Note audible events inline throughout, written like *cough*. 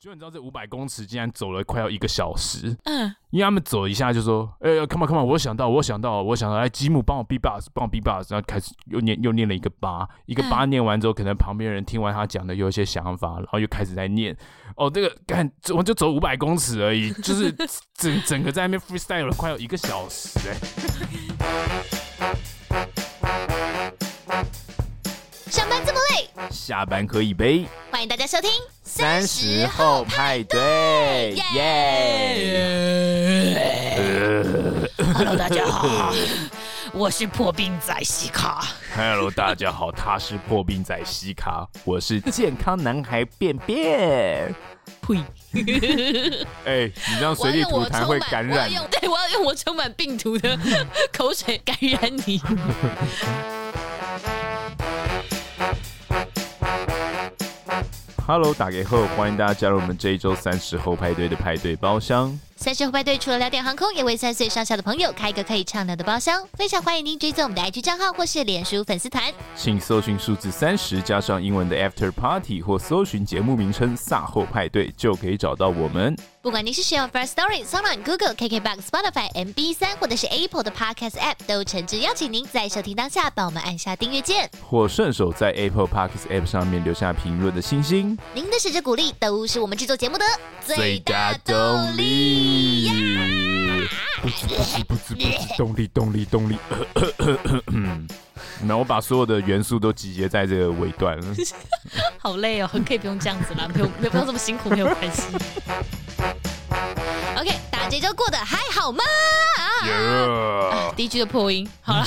就你知道这五百公尺竟然走了快要一个小时，嗯，因为他们走一下就说，哎、欸、，come on come on，我想到，我想到，我想到，哎吉姆帮我 beatbox，帮我 beatbox，然后开始又念又念了一个八，一个八念完之后，可能旁边人听完他讲的有一些想法，然后又开始在念，哦，这个干，我就走五百公尺而已，就是整 *laughs* 整个在那边 freestyle 了快要一个小时、欸，哎，下班喝一杯，欢迎大家收听。三十后派对，耶！Hello，大家好，我是破冰仔西卡。Hello，大家好，他是破冰仔西卡，我是健康男孩便便。呸！哎，你这样随地吐痰会感染。我对，我要用我充满病毒的口水感染你。Hello，打给后，欢迎大家加入我们这一周三十后派对的派对包厢。三十后派对除了聊点航空，也为三岁上下的朋友开一个可以畅聊的包厢。非常欢迎您追踪我们的 IG 账号或是脸书粉丝团，请搜寻数字三十加上英文的 After Party，或搜寻节目名称“萨后派对”就可以找到我们。不管您是使用 First Story、SoundOn、Google、KKBox、Spotify、MB 三，或者是 Apple 的 Podcast App，都诚挚邀请您在收听当下帮我们按下订阅键，或顺手在 Apple Podcast App 上面留下评论的星星。您的支持鼓励都是我们制作节目的最大动力。不知不知不知不知，动力动力动力。那 *coughs* 我把所有的元素都集结在这个尾段了。*laughs* 好累哦，可以不用这样子啦，没有没有不用这么辛苦，没有关系。OK，大家这周过得还好吗.第一句的破音，好了。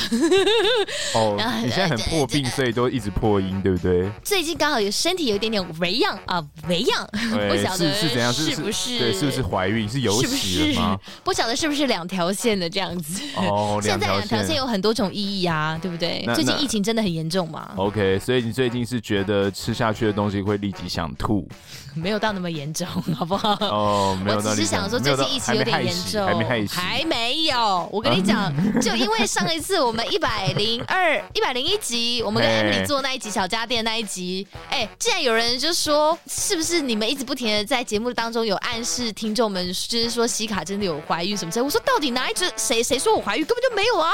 *laughs* 哦，你现在很破病，所以都一直破音，对不对？最近刚好有身体有一点点微恙啊，微恙。*laughs* 不晓得是是怎样？是不是？对，是不是怀孕？是有喜了吗？不晓得是不是两条线的这样子？哦，*laughs* 现在两条线有很多种意义啊，对不对？最近疫情真的很严重嘛？OK，所以你最近是觉得吃下去的东西会立即想吐？没有到那么严重，好不好？哦，没有。我只是想说最近疫情有点严重，还没害死，还没有。我跟你讲，*laughs* 就因为上一次我们一百零二、一百零一集，我们跟 Emily 做那一集小家电那一集，哎，竟然有人就说，是不是你们一直不停的在节目当中有暗示听众们，就是说西卡真的有怀孕什么之类？我说到底哪一只谁谁说我怀孕，根本就没有啊，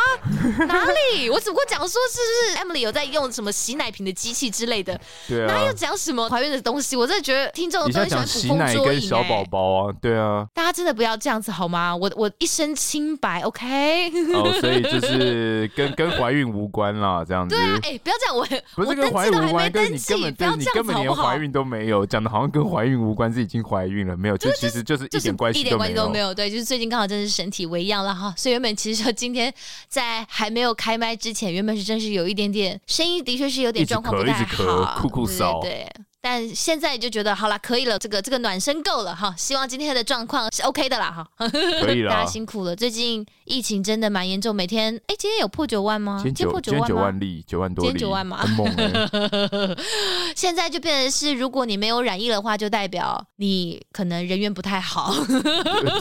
哪里？我只不过讲说是不是 Emily 有在用什么洗奶瓶的机器之类的，对啊，哪有讲什么怀孕的东西？我真的觉得听众都很喜欢捕风捉影。洗奶跟小宝宝啊，对啊，大家真的不要这样子好吗？我我一身清白，OK。哦，所以就是跟跟怀孕无关啦，这样子。对啊，哎、欸，不要这样，我不是跟怀孕无关，跟你根本就你根本连怀孕都没有，讲的好像跟怀孕无关，是已经怀孕了，没有，就其实就是一点关系、就是、一点关系都没有。对，就是最近刚好真是身体微恙了哈，所以原本其实说今天在还没有开麦之前，原本是真是有一点点声音，的确是有点状况不太好，酷酷骚，对。但现在就觉得好了，可以了，这个这个暖身够了哈。希望今天的状况是 OK 的啦哈。可以了，*laughs* 大家辛苦了。最近疫情真的蛮严重，每天哎，今天有破九万吗？今天破九万吗？九万例，九万多例，今天九万吗？很 *laughs* 现在就变成是，如果你没有染疫的话，就代表你可能人缘不太好。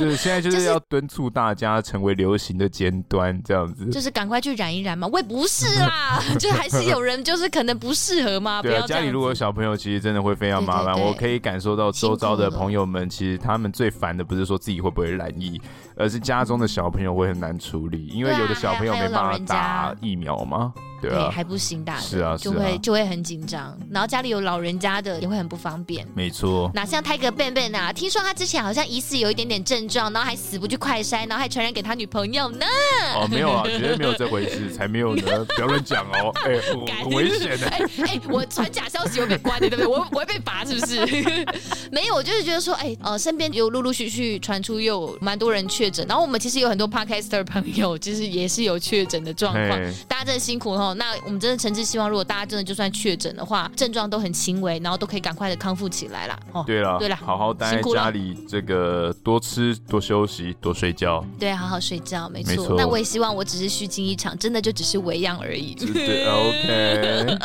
就是，现在就是要敦促大家成为流行的尖端，这样子。就是赶快去染一染嘛。我也不是啦，*laughs* 就还是有人就是可能不适合嘛。对啊，家里如果有小朋友，其实。真的会非常麻烦，对。对对，我可以感受到周遭的朋友们，其实他们最烦的不是说自己会不会染疫，而是家中的小朋友会很难处理，因为有的小朋友没办法打疫苗嘛。对，还不行打的，是啊，就会、啊、就会很紧张，然后家里有老人家的也会很不方便。没错，哪像泰格笨笨啊？听说他之前好像疑似有一点点症状，然后还死不去快筛，然后还传染给他女朋友呢。哦，没有啊，绝对没有这回事，*laughs* 才没有呢！不要乱讲哦，*laughs* 哎、欸，很危险的。哎哎、欸，我传假消息会被关的，对不对？我我会被罚，是不是？*laughs* 没有，我就是觉得说，哎、欸，呃，身边有陆陆续续传出又有蛮多人确诊，然后我们其实有很多 podcaster 朋友，就是也是有确诊的状况，大家真的辛苦哦。那我们真的。诚挚希望，如果大家真的就算确诊的话，症状都很轻微，然后都可以赶快的康复起来啦。哦，对了，对了，好好待在家里，这个多吃、多休息、多睡觉。对，好好睡觉，没错。那我也希望，我只是虚惊一场，真的就只是微恙而已。对，OK。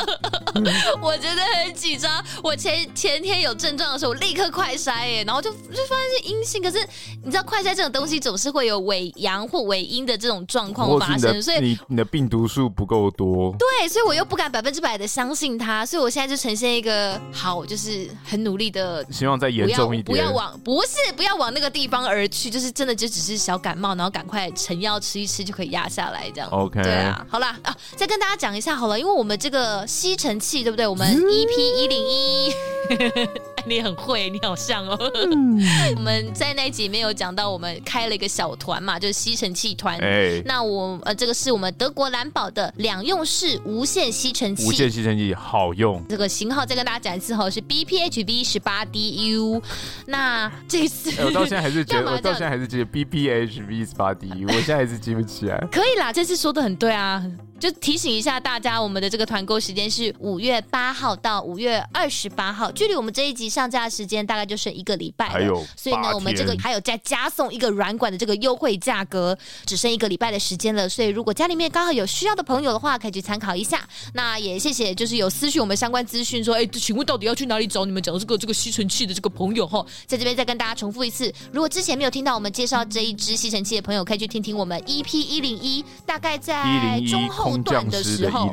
*laughs* 我真的很紧张。我前前天有症状的时候，我立刻快筛耶，然后就就发现是阴性。可是你知道，快筛这种东西总是会有伪阳或伪阴的这种状况发生，所以你你的病毒数不够多。说。对，所以我又不敢百分之百的相信他，所以我现在就呈现一个好，就是很努力的，希望再严重一点，不要，往不是不要往那个地方而去，就是真的就只是小感冒，然后赶快成药吃一吃就可以压下来这样。OK，对啊，好啦啊，再跟大家讲一下好了，因为我们这个吸尘器对不对？我们 EP 一零一。*laughs* 你很会，你好像哦。嗯、*laughs* 我们在那集里面有讲到，我们开了一个小团嘛，就是吸尘器团。哎、欸，那我呃，这个是我们德国蓝宝的两用式无线吸尘器。无线吸尘器好用。这个型号再跟大家讲一次哈，是 BPHV 十八 DU。那这次、欸、我到现在还是觉得，*laughs* 我到现在还是记得 BPHV 十八 DU，我现在还是记不起来。*laughs* 可以啦，这次说的很对啊。就提醒一下大家，我们的这个团购时间是五月八号到五月二十八号，距离我们这一集上架的时间大概就剩一个礼拜了。还有，所以呢，我们这个还有再加送一个软管的这个优惠价格，只剩一个礼拜的时间了。所以如果家里面刚好有需要的朋友的话，可以去参考一下。那也谢谢，就是有私讯我们相关资讯说，哎，请问到底要去哪里找你们讲这个这个吸尘器的这个朋友哈？在这边再跟大家重复一次，如果之前没有听到我们介绍这一支吸尘器的朋友，可以去听听我们 EP 一零一，大概在中后。段的时候。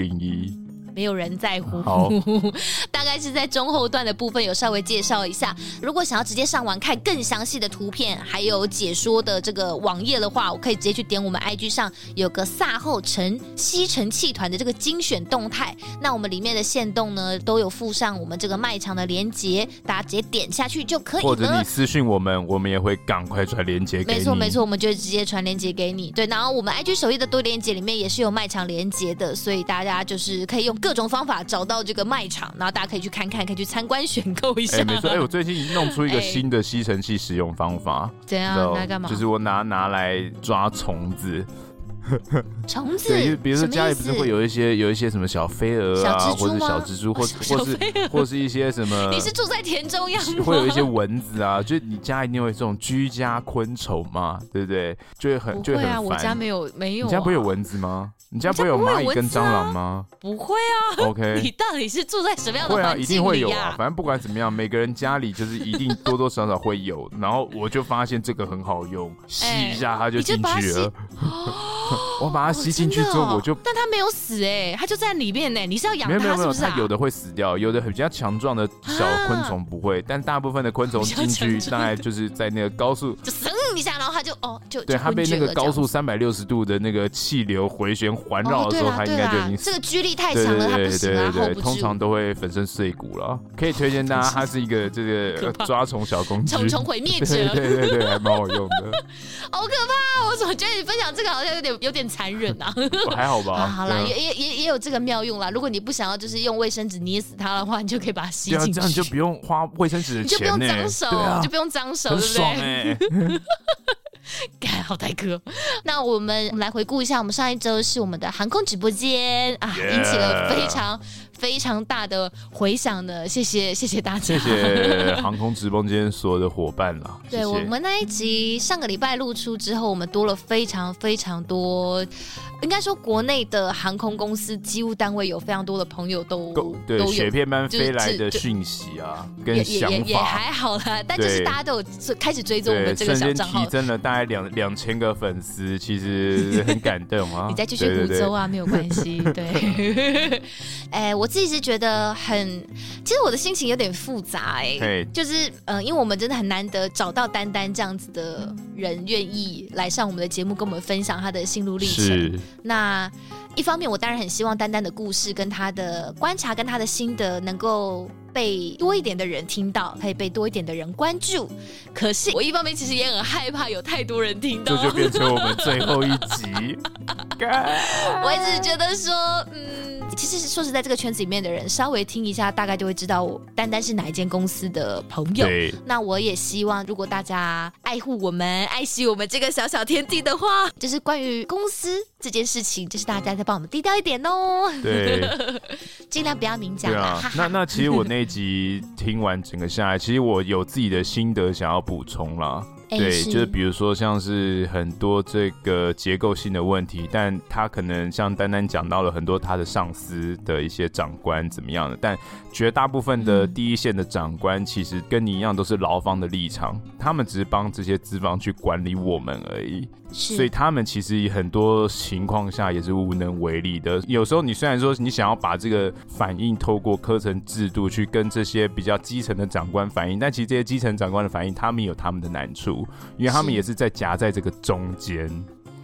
没有人在乎，好 *laughs* 大概是在中后段的部分有稍微介绍一下。如果想要直接上网看更详细的图片，还有解说的这个网页的话，我可以直接去点我们 IG 上有个萨后城吸尘器团的这个精选动态。那我们里面的线动呢，都有附上我们这个卖场的链接，大家直接点下去就可以了。或者你私信我们，我们也会赶快传链接给你。没错没错，我们就直接传链接给你。对，然后我们 IG 首页的多链接里面也是有卖场链接的，所以大家就是可以用各种方法找到这个卖场，然后大家可以去看看，可以去参观选购一下。哎，没错，哎，我最近弄出一个新的吸尘器使用方法。怎样？拿干嘛？就是我拿拿来抓虫子。虫子？对，比如说家里不是会有一些有一些什么小飞蛾啊，或者小蜘蛛，或或是 *laughs* 或是一些什么？*laughs* 你是住在田中央吗？*laughs* 会有一些蚊子啊，就是你家一定会有这种居家昆虫嘛，对不对？就会很就会很烦。我家没有没有。你家不会有蚊子吗？你家不会有蚂蚁跟蟑螂吗？不会啊。OK，*laughs* 你到底是住在什么样的环境里啊？会啊，一定会有啊。反正不管怎么样，每个人家里就是一定多多少少会有。然后我就发现这个很好用，吸一下它就进去了。*gasps* 我把它吸进去之后，我就……但它没有死哎，它就在里面呢。你是要养它是不是？它有的会死掉，有的比较强壮的小昆虫不会，*laughs* 但大部分的昆虫进去大概就是在那个高速就噌一下，然后它就哦就对它被那个高速三百六十度的那个气流回旋。环绕的时候，它应该就已经这个居力太强了，它不行啊，通常都会粉身碎骨了。可以推荐大家，它是一个这个抓虫小工具，*laughs* 虫虫毁灭者，对对对，还蛮好用的。*laughs* 好可怕！我怎么觉得你分享这个好像有点有点残忍啊？*laughs* 还好吧。好了，也也也也有这个妙用啦。如果你不想要就是用卫生纸捏死它的话，你就可以把它吸进去，这样你就不用花卫生纸的钱，就不用脏手，就不用脏手，对不对？*laughs* 干好台哥，那我们来回顾一下，我们上一周是我们的航空直播间啊引起了非常非常大的回响的，谢谢谢谢大家，谢谢航空直播间所有的伙伴啦。*laughs* 对，谢谢我们那一集上个礼拜露出之后，我们多了非常非常多。应该说，国内的航空公司机务单位有非常多的朋友都对雪片般飞来的讯息啊，跟想法也也还好啦，但就是大家都有开始追踪我们这个小账号，真的大概两两千个粉丝，其实很感动啊。*laughs* 你再继续胡诌啊，没有关系。对，*laughs* 哎，我自己是觉得很，其实我的心情有点复杂哎，就是嗯，因为我们真的很难得找到丹丹这样子的人愿意来上我们的节目，跟我们分享他的心路历程。那一方面，我当然很希望丹丹的故事跟他的观察跟他的心得能够被多一点的人听到，可以被多一点的人关注。可是我一方面其实也很害怕有太多人听到，这就变成我们最后一集。*laughs* 我一直觉得说，嗯，其实说实在，这个圈子里面的人稍微听一下，大概就会知道我丹丹是哪一间公司的朋友。那我也希望，如果大家爱护我们、爱惜我们这个小小天地的话，就是关于公司这件事情，就是大家再帮我们低调一点哦。对，*laughs* 尽量不要明讲。啊，那那其实我那一集听完整个下来，其实我有自己的心得想要补充啦。对，就是比如说像是很多这个结构性的问题，但他可能像丹丹讲到了很多他的上司的一些长官怎么样的，但绝大部分的第一线的长官其实跟你一样都是劳方的立场，他们只是帮这些资方去管理我们而已。所以他们其实很多情况下也是无能为力的。有时候你虽然说你想要把这个反应透过课程制度去跟这些比较基层的长官反映，但其实这些基层长官的反应，他们有他们的难处，因为他们也是在夹在这个中间。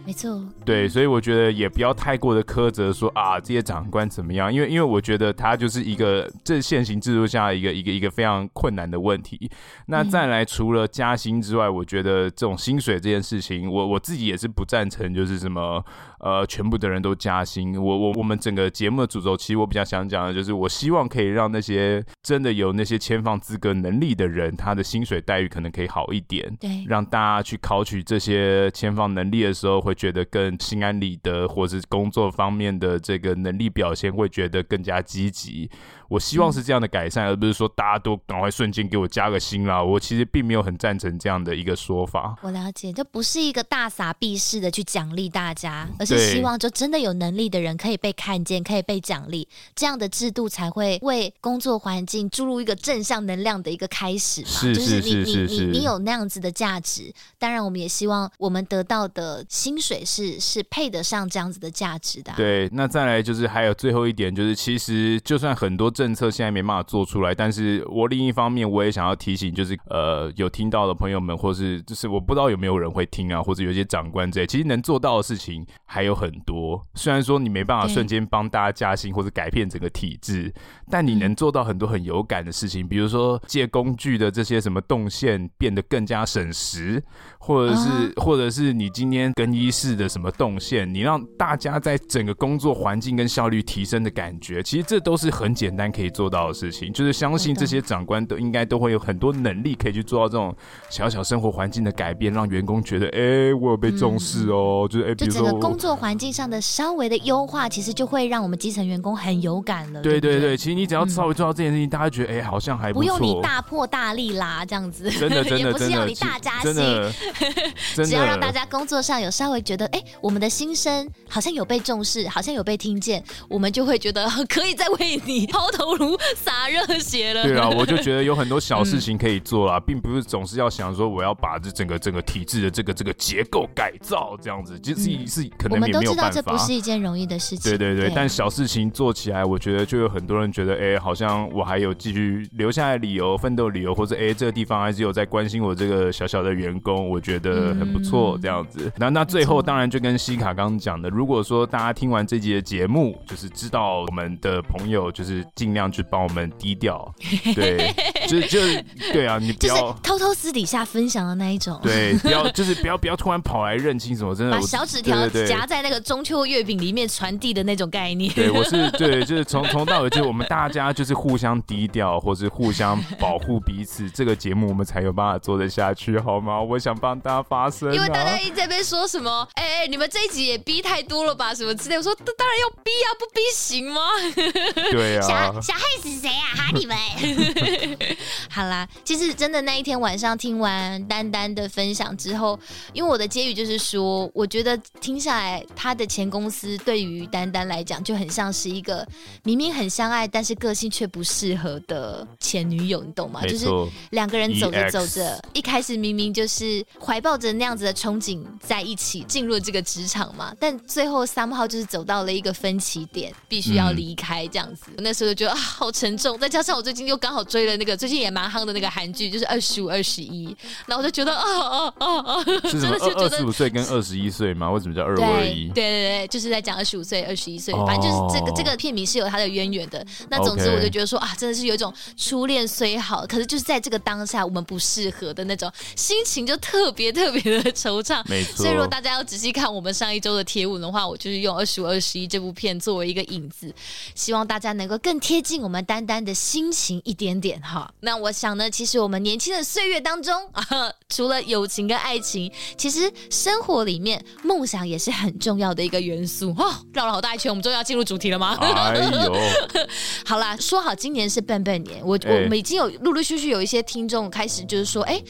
没错，对，所以我觉得也不要太过的苛责说啊，这些长官怎么样，因为因为我觉得他就是一个这现行制度下一个一个一个非常困难的问题。那再来，除了加薪之外，我觉得这种薪水这件事情，我我自己也是不赞成，就是什么。呃，全部的人都加薪。我我我们整个节目的主轴，其实我比较想讲的就是，我希望可以让那些真的有那些签放资格能力的人，他的薪水待遇可能可以好一点。对，让大家去考取这些签放能力的时候，会觉得更心安理得，或是工作方面的这个能力表现会觉得更加积极。我希望是这样的改善，嗯、而不是说大家都赶快瞬间给我加个薪啦。我其实并没有很赞成这样的一个说法。我了解，这不是一个大撒币式的去奖励大家，而是希望就真的有能力的人可以被看见，可以被奖励，这样的制度才会为工作环境注入一个正向能量的一个开始嘛。是是是是是，就是你你你你有那样子的价值，当然我们也希望我们得到的薪水是是配得上这样子的价值的啊。对，那再来就是还有最后一点，就是其实就算很多。政策现在没办法做出来，但是我另一方面我也想要提醒，就是呃有听到的朋友们，或是就是我不知道有没有人会听啊，或者有些长官之类其实能做到的事情还有很多。虽然说你没办法瞬间帮大家加薪或者改变整个体制，但你能做到很多很有感的事情，比如说借工具的这些什么动线变得更加省时，或者是或者是你今天更衣室的什么动线，你让大家在整个工作环境跟效率提升的感觉，其实这都是很简单。可以做到的事情，就是相信这些长官都应该都会有很多能力，可以去做到这种小小生活环境的改变，让员工觉得，哎、欸，我有被重视哦。嗯、就是，哎、就整个工作环境上的稍微的优化，其实就会让我们基层员工很有感了。对对对，其实你只要稍微做到这件事情，嗯、大家觉得，哎、欸，好像还不错。不用你大破大立啦，这样子，*laughs* 真的真的也不是要你大加薪，只要让大家工作上有稍微觉得，哎、欸，我们的心声好像有被重视，好像有被听见，我们就会觉得 *laughs* 可以再为你抛头颅洒。热血了，对啊，我就觉得有很多小事情可以做啊，*laughs* 嗯、并不是总是要想说我要把这整个整个体制的这个这个结构改造这样子，就是、嗯、是可能也没有办法。我们都知道这不是一件容易的事情，对对对。对但小事情做起来，我觉得就有很多人觉得，哎、欸，好像我还有继续留下来理由、奋斗理由，或者哎、欸，这个地方还是有在关心我这个小小的员工，我觉得很不错这样子。那、嗯、那最后当然就跟西卡刚刚讲的，如果说大家听完这集的节目，就是知道我们的朋友就是尽量去帮我们低调。对，*laughs* 就就对啊，你不要偷偷私底下分享的那一种。对，不要就是不要不要突然跑来认亲什么，真的把小纸条夹在那个中秋月饼里面传递的那种概念。对，我是对，就是从从到尾，就是我们大家就是互相低调，或是互相保护彼此，这个节目我们才有办法做得下去，好吗？我想帮大家发声、啊，因为大家一直在被说什么，哎、欸、哎，你们这一集也逼太多了吧，什么之类。我说当然要逼啊，不逼行吗？对啊，*laughs* 想想害死谁啊？哈你们！*laughs* 好啦，其实真的那一天晚上听完丹丹的分享之后，因为我的结语就是说，我觉得听下来，他的前公司对于丹丹来讲就很像是一个明明很相爱，但是个性却不适合的前女友，你懂吗？就是两个人走着走着，一开始明明就是怀抱着那样子的憧憬在一起进入了这个职场嘛，但最后 somehow 就是走到了一个分歧点，必须要离开这样子。那时候就觉得啊，好沉重，再加上我最近又刚好追了那个最近也蛮夯的那个韩剧，就是二十五二十一，然后我就觉得啊啊啊啊！是 *laughs* 觉得？二十五岁跟二十一岁吗？为什么叫二五二一？对对对，就是在讲二十五岁、二十一岁，反正就是这个这个片名是有它的渊源的。那总之我就觉得说啊，真的是有一种初恋虽好，可是就是在这个当下我们不适合的那种心情，就特别特别的惆怅。没错。所以如果大家要仔细看我们上一周的贴文的话，我就是用二十五二十一这部片作为一个引子，希望大家能够更贴近我们丹丹的心情一点点哈。那我想呢，其实我们年轻的岁月当中啊，*laughs* 除了友情跟爱情，其实生活里面梦想也是很重要的一个元素哦。绕了好大一圈，我们终于要进入主题了吗？哎呦，*laughs* 好啦，说好今年是笨笨年，我、欸、我们已经有陆陆续续有一些听众开始就是说，哎、欸，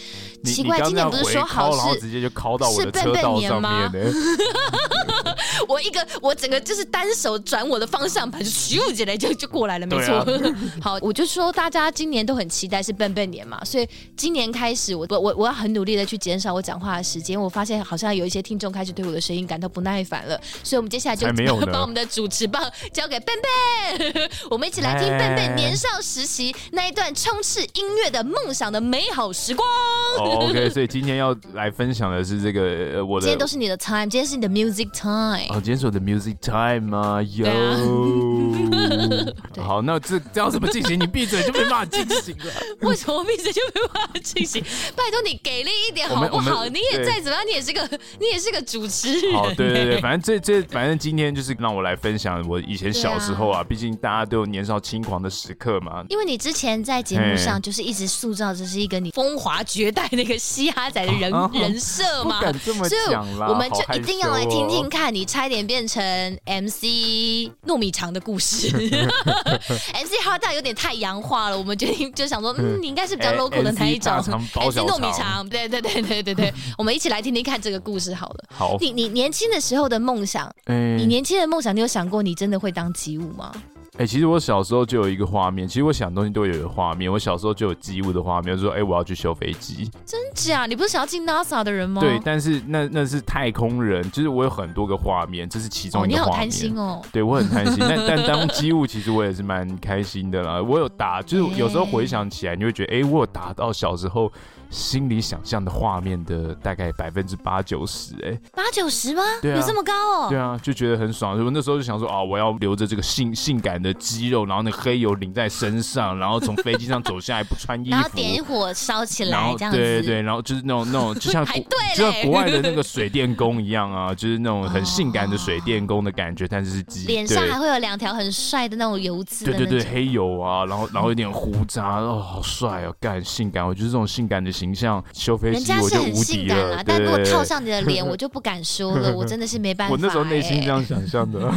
奇怪，今年不是说好是直接就敲到我的车道上面的。*laughs* 我一个我整个就是单手转我的方向盘，就咻起来就就过来了，没错。啊、*laughs* 好，我就说大家今年都很期待是笨笨年嘛，所以今年开始我我我要很努力的去减少我讲话的时间。我发现好像有一些听众开始对我的声音感到不耐烦了，所以我们接下来就 *laughs* 把我们的主持棒交给笨笨，*laughs* 我们一起来听笨笨年少时期那一段充斥音乐的梦想的美好时光。Oh, OK，所以今天要来分享的是这个我的，今天都是你的 time，今天是你的 music time。哦，今天是我的 music time 吗？有。好，那这这要怎么进行？你闭嘴就没办法进行了。*laughs* 为什么闭嘴就没办法进行？拜托你给力一点好不好？你也再怎么样，你也是个你也是个主持人。好，对对对，反正这这反正今天就是让我来分享我以前小时候啊，毕竟大家都有年少轻狂的时刻嘛。因为你之前在节目上就是一直塑造这是一个你风华绝代那个嘻哈仔的人人设嘛，不敢这么讲啦。我们就一定要来听听看你差点变成 MC 糯米肠的故事。*laughs* *laughs* MC HotDog 有点太洋化了，我们决定就想说，嗯，你应该是比较 local 的那一种。MC 糯米肠，对对对对对对，我们一起来听听看这个故事好了。好，你你年轻的时候的梦想，你年轻的梦想，你有想过你真的会当机务吗？哎、欸，其实我小时候就有一个画面，其实我想东西都有一个画面。我小时候就有机务的画面，就是、说哎、欸，我要去修飞机。真假？你不是想要进 NASA 的人吗？对，但是那那是太空人，就是我有很多个画面，这是其中一个画面。哦、你好贪心哦。对，我很贪心，但 *laughs* 但当机务其实我也是蛮开心的啦。我有打，就是有时候回想起来，你会觉得哎、欸，我有打到小时候。心里想象的画面的大概百分之八九十，哎，八九十吗？对啊，有这么高哦？对啊，就觉得很爽。我那时候就想说啊，我要留着这个性性感的肌肉，然后那黑油淋在身上，然后从飞机上走下来不穿衣服，*laughs* 然后点火烧起来，这样子。对对，然后就是那种那种，就像 *laughs* 国就像国外的那个水电工一样啊，就是那种很性感的水电工的感觉，但是是机。脸上还会有两条很帅的那种油渍。对对对，黑油啊，然后然后有点胡渣，哦，好帅哦，干性感，我觉得这种性感的形象修。人家是很性感啊，但如果套上你的脸，*laughs* 我就不敢说了。我真的是没办法、欸。我那时候内心这样想象的。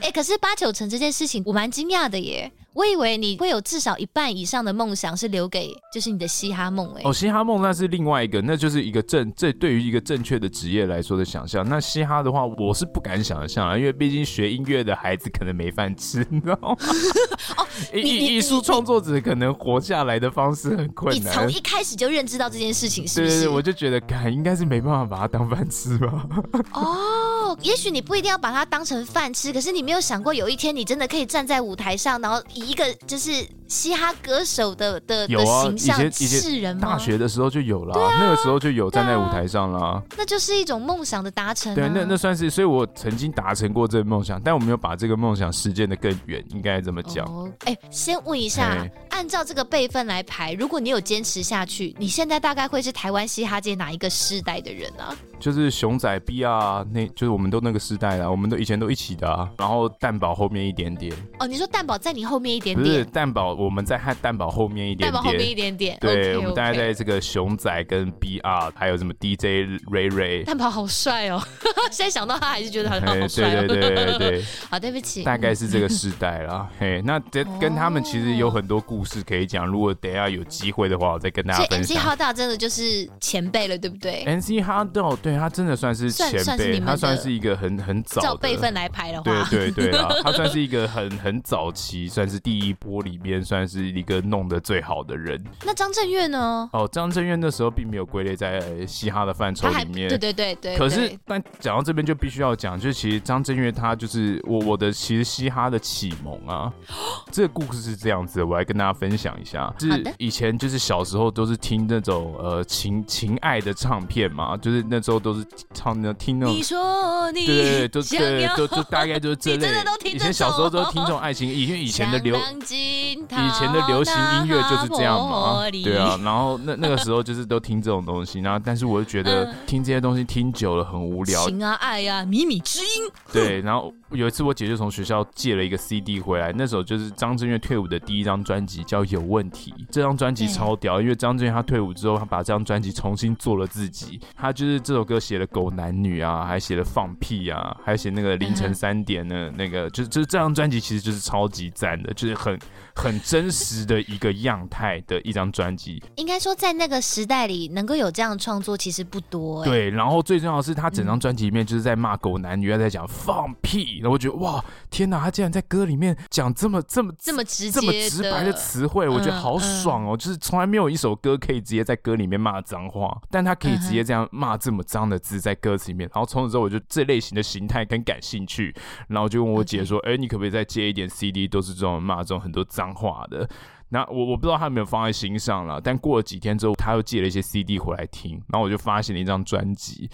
哎、*laughs* 欸，可是八九成这件事情，我蛮惊讶的耶。我以为你会有至少一半以上的梦想是留给就是你的嘻哈梦哎。哦，嘻哈梦那是另外一个，那就是一个正这对于一个正确的职业来说的想象。那嘻哈的话，我是不敢想象啊，因为毕竟学音乐的孩子可能没饭吃，你知道吗？*laughs* 哦，艺艺术创作者可能活下来的方式很困难。你从一开始就认知到这件事情是不是？对对对，我就觉得，该应该是没办法把它当饭吃吧。*laughs* 哦，也许你不一定要把它当成饭吃，可是你没有想过有一天你真的可以站在舞台上，然后以一个就是。嘻哈歌手的的的形象，以前以前大学的时候就有了，啊，那个时候就有站在舞台上了，啊，那就是一种梦想的达成，啊。对，那那算是，所以我曾经达成过这个梦想，但我没有把这个梦想实践的更远，应该这么讲。哎，先问一下，欸，按照这个辈分来排，如果你有坚持下去，你现在大概会是台湾嘻哈界哪一个世代的人啊？就是熊仔 B R，那就是我们都那个时代啦，我们都以前都一起的，啊，然后蛋宝后面一点点。哦，你说蛋宝在你后面一点点？不是蛋宝，我们在和蛋堡后面一点点。蛋堡后面一点点。对，okay, 我们大概在这个熊仔跟 B R，还有什么 D J Ray Ray。蛋宝好帅哦，*laughs* 现在想到他还是觉得很好帅，哦。对对对对对。*laughs* 好，对不起。大概是这个时代啦。*laughs* 嘿，那跟跟他们其实有很多故事可以讲。如果等下有机会的话，我再跟大家分享。MC HotDog 真的就是前辈了，对不对？NC HotDog 对他真的算是。前辈，他算是一个很很早的，照辈分来排的话，对对对啊，*laughs* 他算是一个很很早期，算是第一波里面算是一个弄得最好的人。那张震岳呢？哦，张震岳那时候并没有归类在嘻哈的范畴里面，对对对对。可是，但讲到这边就必须要讲，就是其实张震岳他就是我我的其实嘻哈的启蒙啊。*gasps* 这个故事是这样子，我来跟大家分享一下，就是以前就是小时候都是听那种呃情情爱的唱片嘛，就是那时候都是唱那听那种，你说你对对对，就对，就就大概就是这 *laughs* 类。以前小时候都听这种爱情，因为以前的流以前的流行音乐就是这样嘛，对啊。然后那那个时候就是都听这种东西，然后但是我就觉得听这些东西听久了很无聊。情啊爱呀，靡靡之音。对，然后有一次我姐就从学校借了一个 CD 回来，那时候就是张震岳退伍的第一张专辑叫《有问题》，这张专辑超屌，因为张震岳他退伍之后，他把这张专辑重新做了自己，他就是这首歌写了狗男女啊，还写了放屁啊，还写那个凌晨三点的那个，就是就是这张专辑其实就是超级赞的，就是很很真实的一个样态的一张专辑。应该说在那个时代里能够有这样的创作其实不多。对，然后最重要的是他整张专辑里面就是在骂狗男女，他在讲放屁，然后我觉得哇，天哪，他竟然在歌里面讲这么这么这么直接这么直白的词汇，我觉得好爽哦！就是从来没有一首歌可以直接在歌里面骂脏话，但他可以直接这样骂这么脏的字在歌词里面。然后从此之后，我就这类型的形态很感兴趣，然后就问我姐说：“哎，你可不可以再借一点 CD，都是这种骂这种很多脏话的？”那我我不知道他有没有放在心上了，但过了几天之后，他又借了一些 CD 回来听，然后我就发现了一张专辑。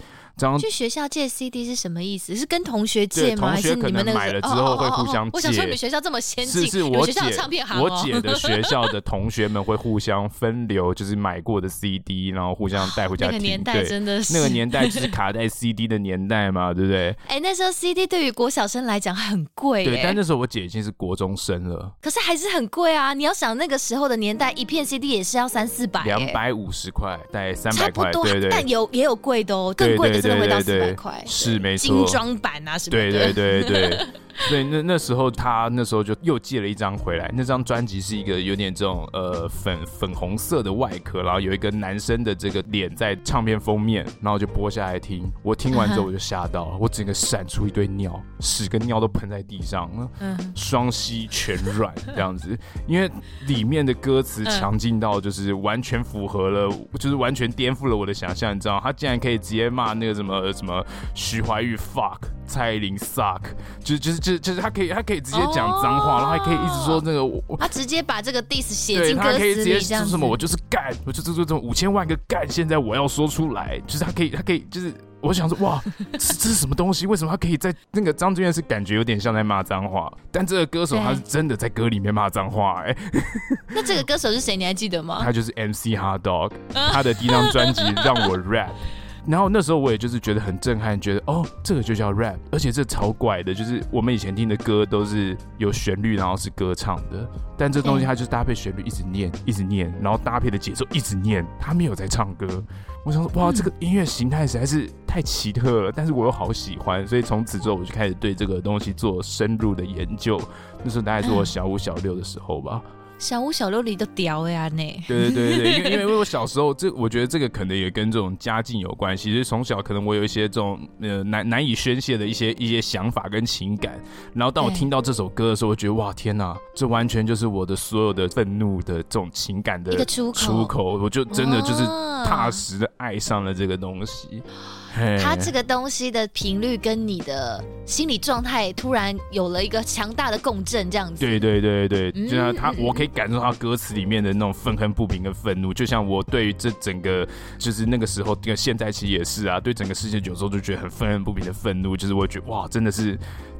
去学校借 CD 是什么意思？是跟同学借吗？同学可能买了之后会互相借。我想说你们学校这么先进，是是我姐唱片行，我姐的学校的同学们会互相分流，就是买过的 CD，然后互相带回家听。那个年代真的是那个年代就是卡带 CD 的年代嘛，对不对？哎，那时候 CD 对于国小生来讲很贵，对，但那时候我姐已经是国中生了，可是还是很贵啊！你要想那个时候的年代，一片 CD 也是要三四百，两百五十块，大概三百块，对对。但有也有贵的哦，更贵的真的会到四百块。是没错，精装版啊什么的。对对对对。*laughs* 对，那那时候他那时候就又借了一张回来，那张专辑是一个有点这种呃粉粉红色的外壳，然后有一个男生的这个脸在唱片封面，然后就播下来听。我听完之后我就吓到了，我整个闪出一堆尿，屎跟尿都喷在地上，双膝全软 *laughs* 这样子，因为里面的歌词强劲到就是完全符合了，就是完全颠覆了我的想象，你知道，他竟然可以直接骂那个什么什么徐怀钰 fuck，蔡依林 suck，就是就是。就是就是他可以他可以直接讲脏话，然后还可以一直说那个我，他直接把这个 diss 写进歌词里，他可以直接说什么我就是干，我就做做这种五千万个干，现在我要说出来，就是他可以他可以就是我想说哇，这这是什么东西？为什么他可以在那个张震岳是感觉有点像在骂脏话，但这个歌手他是真的在歌里面骂脏话哎。*laughs* 那这个歌手是谁？你还记得吗？他就是 MC Hard Dog，他的第一张专辑 *laughs* 让我 rap。然后那时候我也就是觉得很震撼，觉得哦，这个就叫 rap，而且这超怪的，就是我们以前听的歌都是有旋律，然后是歌唱的，但这东西它就是搭配旋律一直念，一直念，然后搭配的节奏一直念，它没有在唱歌。我想说，哇，这个音乐形态实在是太奇特了，但是我又好喜欢，所以从此之后我就开始对这个东西做深入的研究。那时候大概是我小五小六的时候吧。小五小六里都屌呀呢！对对对对，因为 *laughs* 因为我小时候这，我觉得这个可能也跟这种家境有关系。其实从小可能我有一些这种呃难难以宣泄的一些一些想法跟情感。然后当我听到这首歌的时候，我觉得哇天哪，这完全就是我的所有的愤怒的这种情感的出口。出口，我就真的就是踏实的爱上了这个东西。他这个东西的频率跟你的心理状态突然有了一个强大的共振，这样子。对对对对，就像他，我可以感受到歌词里面的那种愤恨不平跟愤怒，就像我对于这整个，就是那个时候跟现在其实也是啊，对整个世界有时候就觉得很愤恨不平的愤怒，就是我觉得哇，真的是。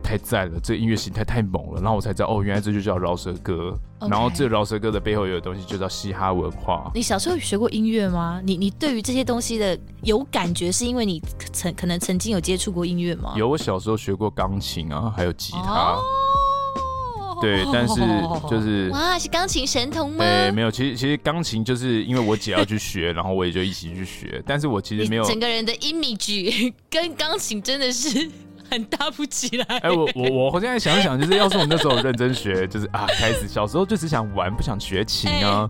太赞了，这个音乐形态太猛了，然后我才知道哦，原来这就叫饶舌歌。Okay. 然后这饶舌歌的背后有的东西就叫嘻哈文化。你小时候有学过音乐吗？你你对于这些东西的有感觉，是因为你曾可能曾经有接触过音乐吗？有，我小时候学过钢琴啊，还有吉他。Oh. 对，但是就是 *laughs* 哇，是钢琴神童吗？对，没有，其实其实钢琴就是因为我姐要去学，然后我也就一起去学。但是我其实没有整个人的 image 跟钢琴真的是。很搭不起来。哎，我我我 *laughs* 现在想想，就是要是我那时候认真学，就是啊，开始小时候就只想玩，不想学琴啊。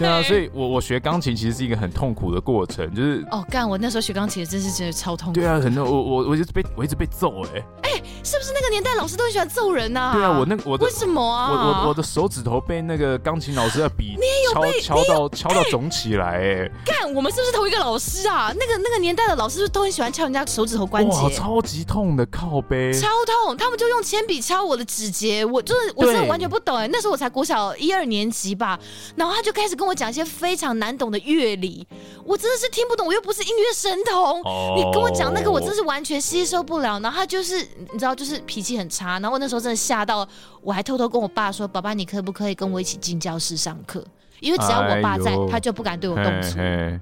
对啊，所以我我学钢琴其实是一个很痛苦的过程，就是哦，干，我那时候学钢琴真是真的超痛苦。对啊，很多我我我一直被我一直被揍哎、欸，哎、欸，是不是那个年代老师都很喜欢揍人呐、啊？对啊，我那我的为什么啊？我我我的手指头被那个钢琴老师的笔敲敲到敲到肿起来哎、欸，干，我们是不是同一个老师啊？那个那个年代的老师是都很喜欢敲人家手指头关节？哇，超级痛的靠背，超痛，他们就用铅笔敲我的指节，我就是我真的完全不懂哎、欸，那时候我才国小一二年级吧，然后他就开始跟我讲一些非常难懂的乐理，我真的是听不懂，我又不是音乐神童，哦、你跟我讲那个，我真是完全吸收不了。然后他就是你知道，就是脾气很差。然后我那时候真的吓到，我还偷偷跟我爸说：“爸爸，你可不可以跟我一起进教室上课？因为只要我爸在，他就不敢对我动粗。嘿嘿”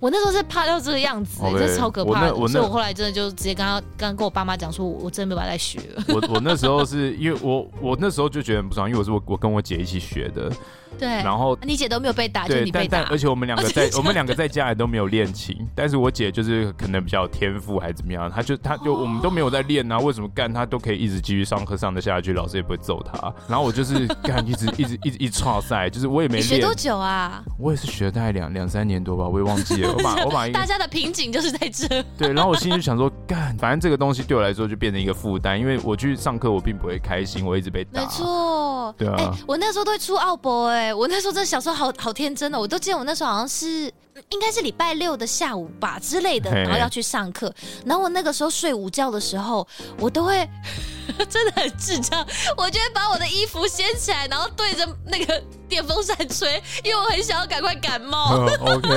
我那时候是怕到这个样子、欸，真、okay, 是超可怕的。所以我后来真的就直接跟他、刚跟我爸妈讲说，我真的没办法再学了。我我那时候是因为我我那时候就觉得很不爽，因为我是我我跟我姐一起学的。对，然后你姐都没有被打，就你被打，而且我们两个 *laughs* 在我们两个在家里都没有练琴，但是我姐就是可能比较有天赋还是怎么样，她就她就我们都没有在练啊，为什么干她都可以一直继续上课上得下去，老师也不会揍她。然后我就是干一直一直一直一直剉赛，就是我也没练。学多久啊？我也是学了大概两两三年多吧，我也忘记了。我把我把大家的瓶颈就是在这。对，然后我心里就想说，干，反正这个东西对我来说就变成一个负担，因为我去上课我并不会开心，我一直被打。没错，对啊。欸，我那时候都会出奥博，哎，我那时候真的小时候。好好天真的，我都记得我那时候好像是应该是礼拜六的下午吧之类的，然后要去上课，然后我那个时候睡午觉的时候，我都会 *laughs* 真的很智障，我就会把我的衣服掀起来，然后对着那个。电风扇吹，因为我很想要赶快感冒。Uh, OK，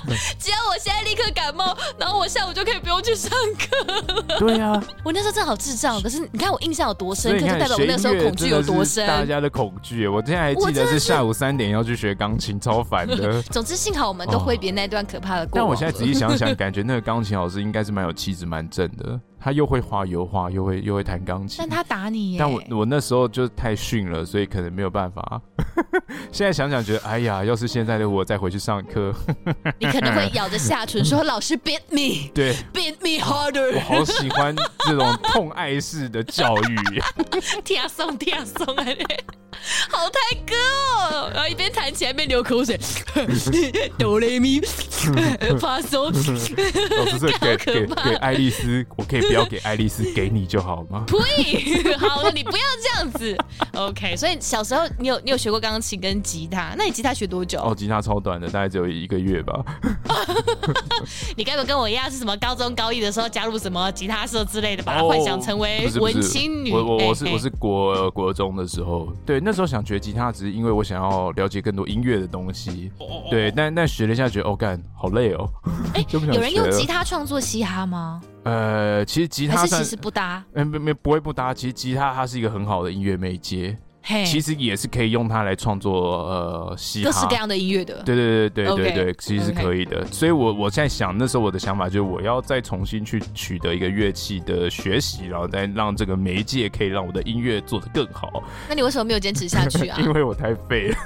*laughs* 只要我现在立刻感冒，然后我下午就可以不用去上课。对呀、啊，*laughs* 我那时候真的好智障。可是你看我印象有多深，可就代表我那时候恐惧有多深。大家的恐惧，我现在还记得是下午三点要去学钢琴，超烦的。总之幸好我们都会别那段可怕的。但我现在仔细想想，感觉那个钢琴老师应该是蛮有气质、蛮正的。他又会画油画，又会又会弹钢琴。但他打你！但我我那时候就太逊了，所以可能没有办法。*laughs* 现在想想觉得，哎呀，要是现在的我再回去上课，你可能会咬着下唇说：“ *laughs* 老师，beat me，对，beat me harder。”我好喜欢这种痛爱式的教育。听松听松哎，好泰哥哦！然后一边弹起来一边流口水。*laughs* 哆来咪发嗦。老师是给给给爱丽丝，我可以不要给爱丽丝，给你就好吗？呸！好了，你不要这样子。OK，所以小时候你有你有学过钢琴跟吉他，那你吉他学多久？哦，吉他超短的，大概只有一个月吧。*laughs* 你该不会跟我一样是什么高中高一的时候加入什么吉他社之类的，把它幻想成为文青女？我我我是我是国国中的时候，对，那时候想学吉他，只是因为我想要了解更多音乐的东西。对，但但学了一下，觉得哦干好累哦。哎，*laughs* 有人用吉他创作嘻哈吗？呃，其实吉他是其实不搭，嗯，没没不会不搭。其实吉他它是一个很好的音乐媒介。其实也是可以用它来创作呃嘻哈各式各样的音乐的，对对对对对对其实是可以的。所以我我现在想，那时候我的想法就是我要再重新去取得一个乐器的学习，然后再让这个媒介可以让我的音乐做得更好。那你为什么没有坚持下去啊？*laughs* 因为我太废了。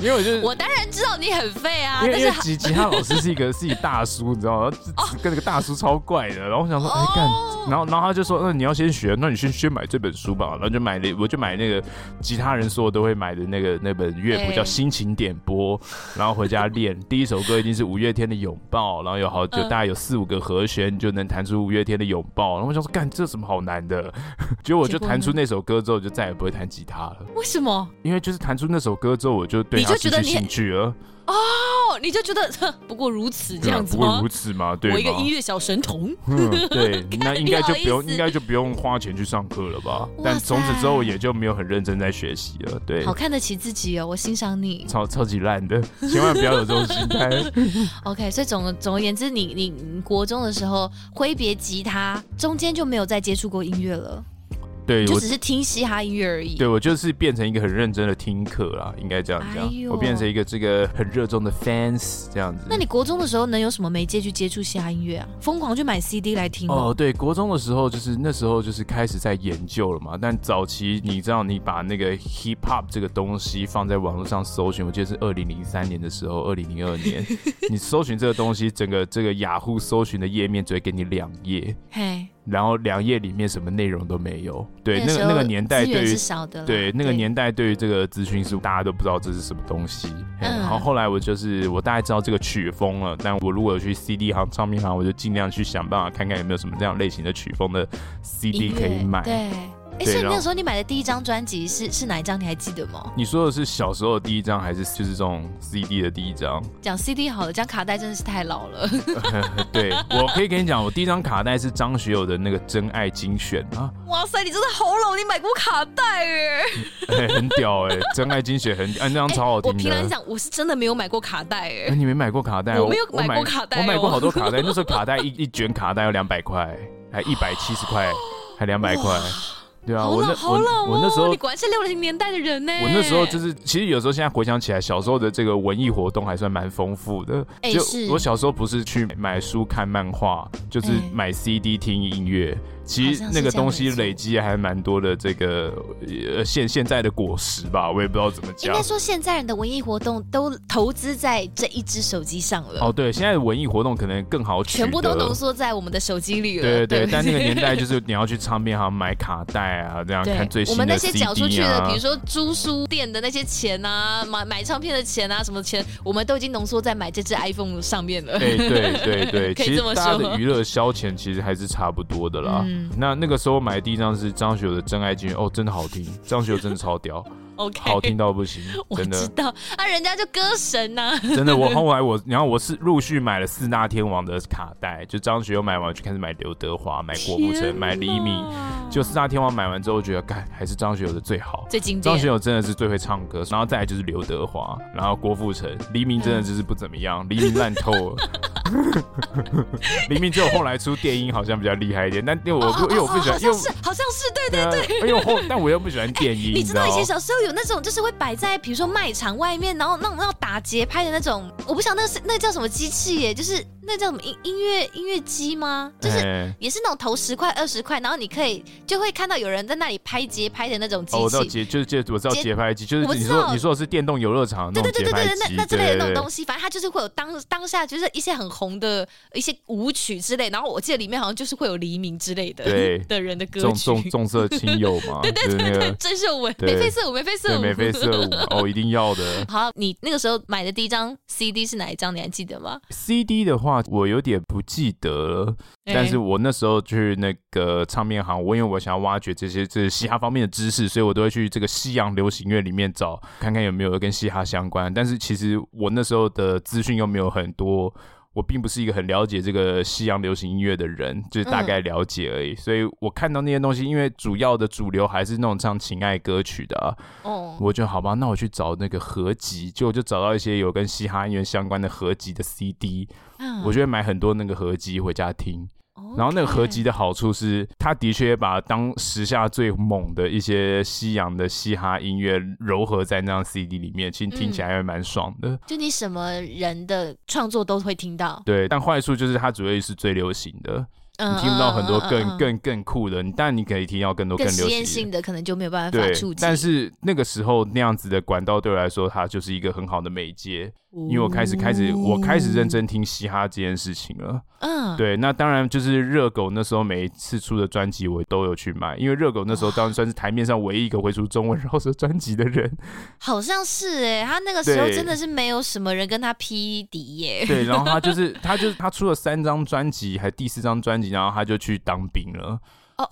因为我就是我当然知道你很废啊，因为因为吉吉他老师是一个是一大叔，你知道吗？*laughs* 跟那个大叔超怪的。然后我想说，哎、oh. 干、欸，然后然后他就说，那，你要先学，那你先先买这本书吧。然后就买了。我就买那个吉他人所有都会买的那个那本乐谱叫《心情点播》，然后回家练。第一首歌一定是五月天的《拥抱》，然后有好就大概有四五个和弦，就能弹出五月天的《拥抱》。然后我想说，干这什么好难的？*laughs* 结果我就弹出那首歌之后，就再也不会弹吉他了。为什么？因为就是弹出那首歌之后，我就对他失去兴趣了。哦，你就觉得 *laughs* 不过如此这样子吗？不过如此嘛？对，我一个音乐小神童。嗯，对，*laughs* 那应该就不用，应该就不用花钱去上课了吧？但从此之后也就没有很认真在学习了。对，好看得起自己哦，我欣赏你。超超级烂的，千万不要有这种心态。*laughs* OK，所以总总而言之，你你国中的时候挥别吉他，中间就没有再接触过音乐了。对，就只是听嘻哈音乐而已。对，我就是变成一个很认真的听课啦，应该这样讲。哎、我变成一个这个很热衷的 fans 这样子。那你国中的时候能有什么媒介去接触嘻哈音乐啊？疯狂去买 CD 来听哦，对，国中的时候就是那时候就是开始在研究了嘛。但早期你知道，你把那个 hip hop 这个东西放在网络上搜寻，我记得是二零零三年的时候，二零零二年，*laughs* 你搜寻这个东西，整个这个雅虎搜寻的页面只会给你两页。嘿。然后两页里面什么内容都没有。对，那个那个年代对于对那个年代对于这个资讯是大家都不知道这是什么东西。嗯，然后后来我就是我大概知道这个曲风了，但我如果有去 CD 行、唱片行，我就尽量去想办法看看有没有什么这样类型的曲风的 CD 可以买。对。哎，所以那个时候你买的第一张专辑是是哪一张？你还记得吗？你说的是小时候的第一张，还是就是这种 CD 的第一张？讲 CD 好了，讲卡带真的是太老了。*laughs* 对，我可以跟你讲，我第一张卡带是张学友的那个《真爱精选》啊。哇塞，你真的好老，你买过卡带哎？*laughs* 很屌哎，《真爱精选》很哎，那张超好听。我凭良心讲，我是真的没有买过卡带哎。你没买过卡带？我没有买过卡带，我买过好多卡带。那时候卡带一一卷卡带要两百块，还一百七十块，还两百块。对啊，我那我我那时候，你果然是六零年代的人呢。我那时候就是，其实有时候现在回想起来，小时候的这个文艺活动还算蛮丰富的。就我小时候不是去买书看漫画，就是买 CD 听音乐。其实那个东西累积还蛮多的，这个呃现现在的果实吧，我也不知道怎么讲。应该说现在人的文艺活动都投资在这一只手机上了。哦，对，现在的文艺活动可能更好取，全部都浓缩在我们的手机里了。对对对，但那个年代就是你要去唱片行买卡带啊，这样 *laughs* 看最新的。我们那些缴出去的，比如说租书店的那些钱啊，买买唱片的钱啊，什么钱，我们都已经浓缩在买这只 iPhone 上面了。对对对对。*laughs* 其实大家的娱乐消遣其实还是差不多的啦。嗯、那那个时候我买的第一张是张学友的《真爱精选》，哦，真的好听，张学友真的超屌。*laughs* OK，好听到不行，真的。我知道啊，人家就歌神呐、啊。真的，我后来我，然后我是陆续买了四大天王的卡带，就张学友买完就开始买刘德华，买郭富城，买黎明。就四大天王买完之后，觉得，干还是张学友的最好，最经典。张学友真的是最会唱歌，然后再来就是刘德华，然后郭富城，黎明真的就是不怎么样，黎明烂透了。*laughs* *laughs* 黎明只有后来出电音好像比较厉害一点，但因为我不因为我不喜欢，好像是好像是对对对，因为后但我又不喜欢电音，你知道以前小时候有那种就是会摆在比如说卖场外面，然后那种那种打节拍的那种，我不晓得那个是那个叫什么机器耶，就是。那叫什么音音乐音乐机吗？就是也是那种投十块二十块，然后你可以就会看到有人在那里拍节拍的那种机器。哦，我知道节就是节，我知道节拍机，就是你说你说的是电动游乐场那种节拍机。对对对对对，那那之类的那种东西，反正它就是会有当当下就是一些很红的一些舞曲之类，然后我记得里面好像就是会有黎明之类的对 *laughs* 的人的歌曲。重重重色轻友嘛？对对对对，郑秀文眉飞色舞，眉飞色舞，眉飞色舞哦，一定要的。*laughs* 好，你那个时候买的第一张 CD 是哪一张？你还记得吗？CD 的话，我有点。不记得了，但是我那时候去那个唱片行，我因为我想要挖掘这些这嘻哈方面的知识，所以我都会去这个西洋流行乐里面找，看看有没有跟嘻哈相关。但是其实我那时候的资讯又没有很多。我并不是一个很了解这个西洋流行音乐的人，就是大概了解而已。嗯、所以我看到那些东西，因为主要的主流还是那种唱情爱歌曲的啊，哦，我就好吧，那我去找那个合集，就我就找到一些有跟嘻哈音乐相关的合集的 CD，嗯，我就会买很多那个合集回家听。然后那个合集的好处是，他的确把当时下最猛的一些西洋的嘻哈音乐糅合在那张 CD 里面，其实听起来还蛮爽的。就你什么人的创作都会听到。对，但坏处就是它主要是最流行的。你听不到很多更更更酷的，但你可以听到更多更流行性的，可能就没有办法触及。但是那个时候那样子的管道对我来说，它就是一个很好的媒介。因为我开始开始我开始认真听嘻哈这件事情了，嗯，对，那当然就是热狗那时候每一次出的专辑我都有去买，因为热狗那时候当然算是台面上唯一一个会出中文饶舌专辑的人，*laughs* 好像是哎，他那个时候真的是没有什么人跟他匹敌耶，*laughs* 对，然后他就是他就是他出了三张专辑，还第四张专辑，然后他就去当兵了。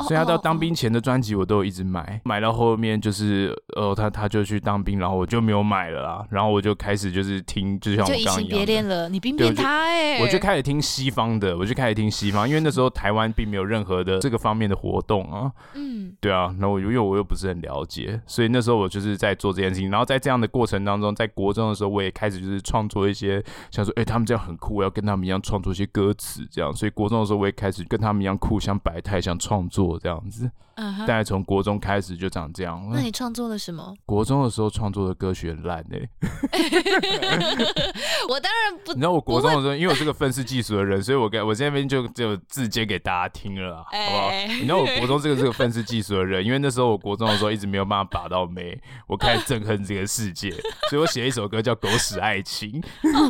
所以他到当兵前的专辑我都有一直买，买到后面就是呃他他就去当兵，然后我就没有买了啦，然后我就开始就是听，就像我刚刚一样，别恋了，你兵变他哎，我就开始听西方的，我就开始听西方，因为那时候台湾并没有任何的这个方面的活动啊，嗯，对啊，那我因为我又不是很了解，所以那时候我就是在做这件事情，然后在这样的过程当中，在国中的时候我也开始就是创作一些，想说哎、欸、他们这样很酷，我要跟他们一样创作一些歌词这样，所以国中的时候我也开始跟他们一样酷，想摆态，想创作。作这样子。大概从国中开始就长这样。那你创作了什么？国中的时候创作的歌曲很烂哎。*laughs* 我当然不。*laughs* 你知道我国中的时候，因为我是个愤世嫉俗的人，所以我跟我这边就就自荐给大家听了，好不好？你知道我国中这个是个愤世嫉俗的人，*laughs* 因为那时候我国中的时候一直没有办法把到妹，我开始憎恨这个世界，所以我写一首歌叫《狗屎爱情》。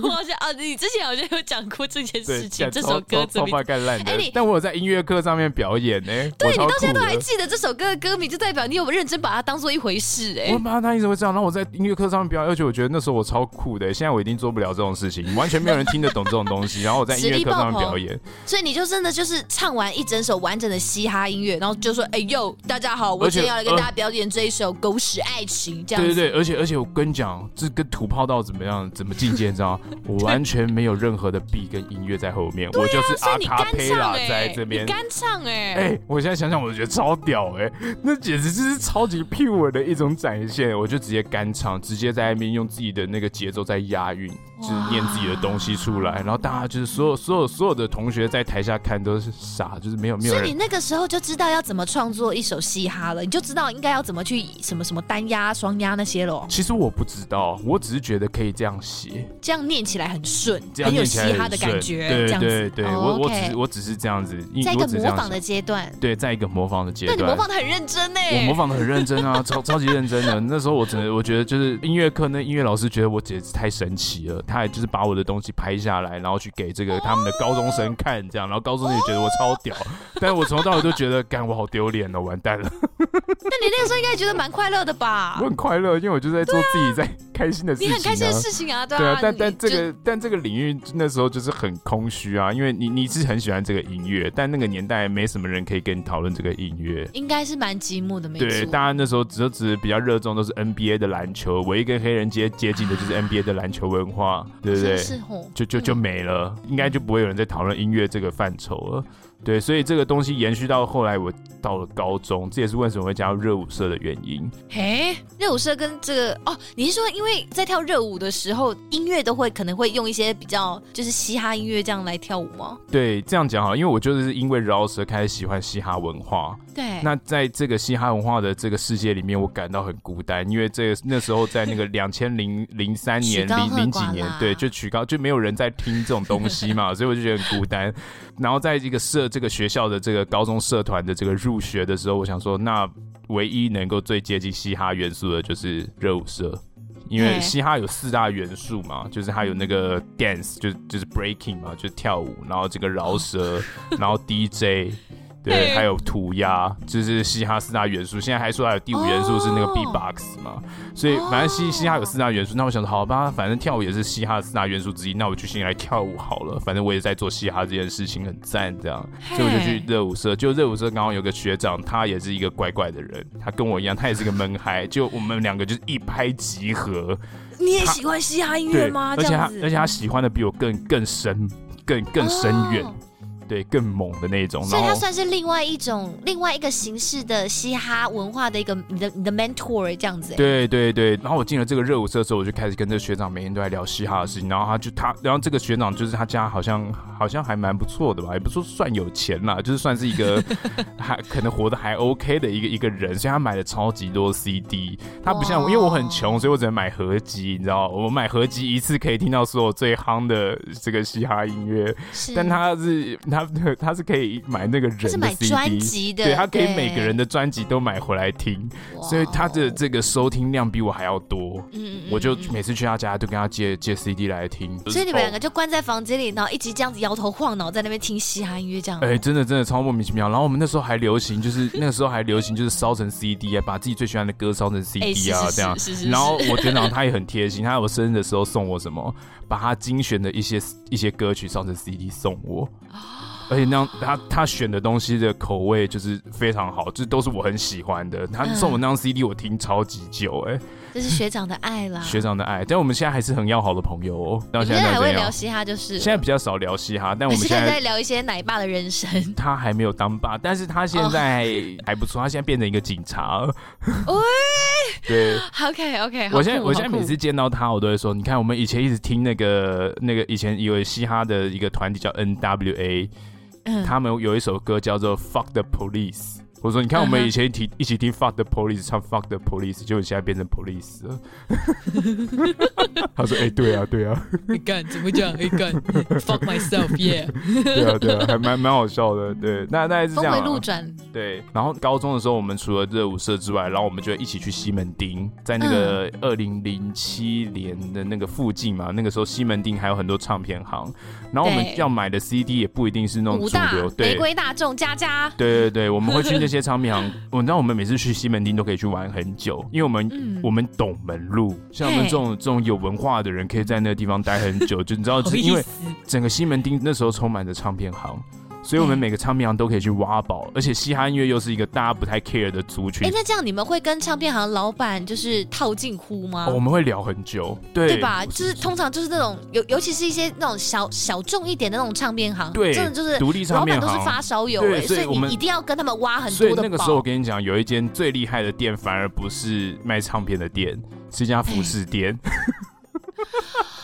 我啊，你之前好像有讲过这件事情，这首歌超怕干烂的。但我有在音乐课上面表演呢。对，你到现在都还记得这首歌的歌名，就代表你有认真把它当做一回事哎。我把它当一直会这样，然后我在音乐课上面表演，而且我觉得那时候我超酷的。现在我一定做不了这种事情，完全没有人听得懂这种东西。然后我在音乐课上面表演，所以你就真的就是唱完一整首完整的嘻哈音乐，然后就说：“哎呦，大家好，我今天要来跟大家表演这一首《狗屎爱情》。”这样对对对，而且而且我跟你讲，这跟土炮到怎么样，怎么境界，你知道吗？我完全没有任何的 beat 跟音乐在后面，我就是阿卡贝拉在这边干唱哎哎，我现在想想，我觉得超屌哎，那简直就是超级 pure 的一种展现，我就直接干唱，直接在那边用自己的那个节奏在押韵。就是念自己的东西出来，然后大家就是所有所有所有的同学在台下看都是傻，就是没有没有。所以你那个时候就知道要怎么创作一首嘻哈了，你就知道应该要怎么去什么什么单押、双押那些喽。其实我不知道，我只是觉得可以这样写，这样念起来很顺，很有嘻哈的感觉。对对对，我我只我只是这样子，在一个模仿的阶段。对，在一个模仿的阶段。那你模仿的很认真呢？我模仿的很认真啊，*laughs* 超超级认真的。那时候我真的我觉得就是音乐课那音乐老师觉得我简直太神奇了，他还就是把我的。东西拍下来，然后去给这个他们的高中生看，这样，然后高中生也觉得我超屌，*laughs* 但是我从头到尾都觉得，干我好丢脸哦，完蛋了。那你那个时候应该觉得蛮快乐的吧？*laughs* 我很快乐，因为我就在做自己在开心的事情，你很开心的事情啊，对啊。但但这个但这个领域那时候就是很空虚啊，因为你你是很喜欢这个音乐，但那个年代没什么人可以跟你讨论这个音乐，应该是蛮寂寞的，没错。对，大家那时候只只比较热衷都是 NBA 的篮球，唯一跟黑人接接近的就是 NBA 的篮球文化，对不对？就就就没了，应该就不会有人在讨论音乐这个范畴了。对，所以这个东西延续到后来，我到了高中，这也是为什么会加入热舞社的原因。嘿，热舞社跟这个哦，你是说因为在跳热舞的时候，音乐都会可能会用一些比较就是嘻哈音乐这样来跳舞吗？对，这样讲好，因为我就是因为饶舌开始喜欢嘻哈文化。对，那在这个嘻哈文化的这个世界里面，我感到很孤单，因为这个那时候在那个 *laughs* 两千零零三年零零几年，对，就曲高就没有人在听这种东西嘛，*laughs* 所以我就觉得很孤单。然后在这个社这个学校的这个高中社团的这个入学的时候，我想说，那唯一能够最接近嘻哈元素的就是热舞社，因为嘻哈有四大元素嘛，就是它有那个 dance，就就是 breaking 嘛，就是跳舞，然后这个饶舌，*laughs* 然后 DJ。对，还有涂鸦，就是嘻哈四大元素。现在还说还有第五元素是那个 B-box 嘛，oh. 所以反正嘻嘻哈有四大元素。那我想说，好吧，反正跳舞也是嘻哈四大元素之一，那我就先来跳舞好了。反正我也在做嘻哈这件事情，很赞这样，所以我就去热舞社。就热舞社刚好有个学长，他也是一个怪怪的人，他跟我一样，他也是个闷嗨。就我们两个就是一拍即合。你也喜欢嘻哈音乐吗？而且他而且他喜欢的比我更更深，更更深远。Oh. 对，更猛的那种，所以它算是另外一种、另外一个形式的嘻哈文化的一个你的你的 mentor 这样子。对对对，然后我进了这个热舞社之后，我就开始跟这个学长每天都在聊嘻哈的事情。然后他就他，然后这个学长就是他家好像好像还蛮不错的吧，也不说算有钱啦，就是算是一个 *laughs* 还可能活得还 OK 的一个一个人。所以他买了超级多 CD，他不像我，因为我很穷，所以我只能买合集，你知道，我买合集一次可以听到所有最夯的这个嘻哈音乐。是但他是他。他他是可以买那个人的 CD，买专辑的，对，他可以每个人的专辑都买回来听，所以他的这个收听量比我还要多。嗯，我就每次去他家都跟他借借 CD 来听。所以你们两个就关在房间里，然后一直这样子摇头晃脑在那边听嘻哈音乐，这样。哎，真的真的超莫名其妙。然后我们那时候还流行，就是 *laughs* 那个时候还流行，就是烧成 CD 啊，把自己最喜欢的歌烧成 CD 啊，这样。然后我觉得他也很贴心，他在我生日的时候送我什么，把他精选的一些一些歌曲烧成 CD 送我。而且那样他他选的东西的口味就是非常好，这都是我很喜欢的。他送我那张 CD，我听超级久，哎，这是学长的爱啦。学长的爱，但我们现在还是很要好的朋友哦。到现在还会聊嘻哈，就是现在比较少聊嘻哈，但我们现在，现在在聊一些奶爸的人生。*laughs* 他还没有当爸，但是他现在还不错，他现在变成一个警察。喂，*laughs* 对，OK OK，我现在我现在每次见到他，我都会说，你看我们以前一直听那个那个以前有嘻哈的一个团体叫 NWA。嗯、他们有一首歌叫做《Fuck the Police》。我说，你看我们以前一起一起听 Fuck the Police 唱 Fuck the Police，结果现在变成 Police 了。*laughs* 他说：“哎、欸，对啊，对啊。你干怎么讲？你干 Fuck myself，yeah。对啊，对啊，还蛮蛮好笑的。对，*laughs* 那那也是这样、啊。峰回路转。对，然后高中的时候，我们除了热舞社之外，然后我们就一起去西门町，在那个二零零七年的那个附近嘛。那个时候西门町还有很多唱片行，然后我们要买的 CD 也不一定是那种主流，对，玫瑰大众、佳佳。对对对，我们会去那。这些唱片行，我知道我们每次去西门町都可以去玩很久，因为我们、嗯、我们懂门路，像我们这种这种有文化的人，可以在那个地方待很久。就你知道，*laughs* 是因为整个西门町那时候充满着唱片行。所以我们每个唱片行都可以去挖宝，而且嘻哈音乐又是一个大家不太 care 的族群。哎、欸，那这样你们会跟唱片行老板就是套近乎吗？哦，我们会聊很久，对对吧？就是通常就是那种尤尤其是一些那种小小众一点的那种唱片行，对，真的就是独立唱片行老板都是发烧友，哎，所以你一定要跟他们挖很多的宝。所以那个时候我跟你讲，有一间最厉害的店，反而不是卖唱片的店，是一家服饰店。欸 *laughs*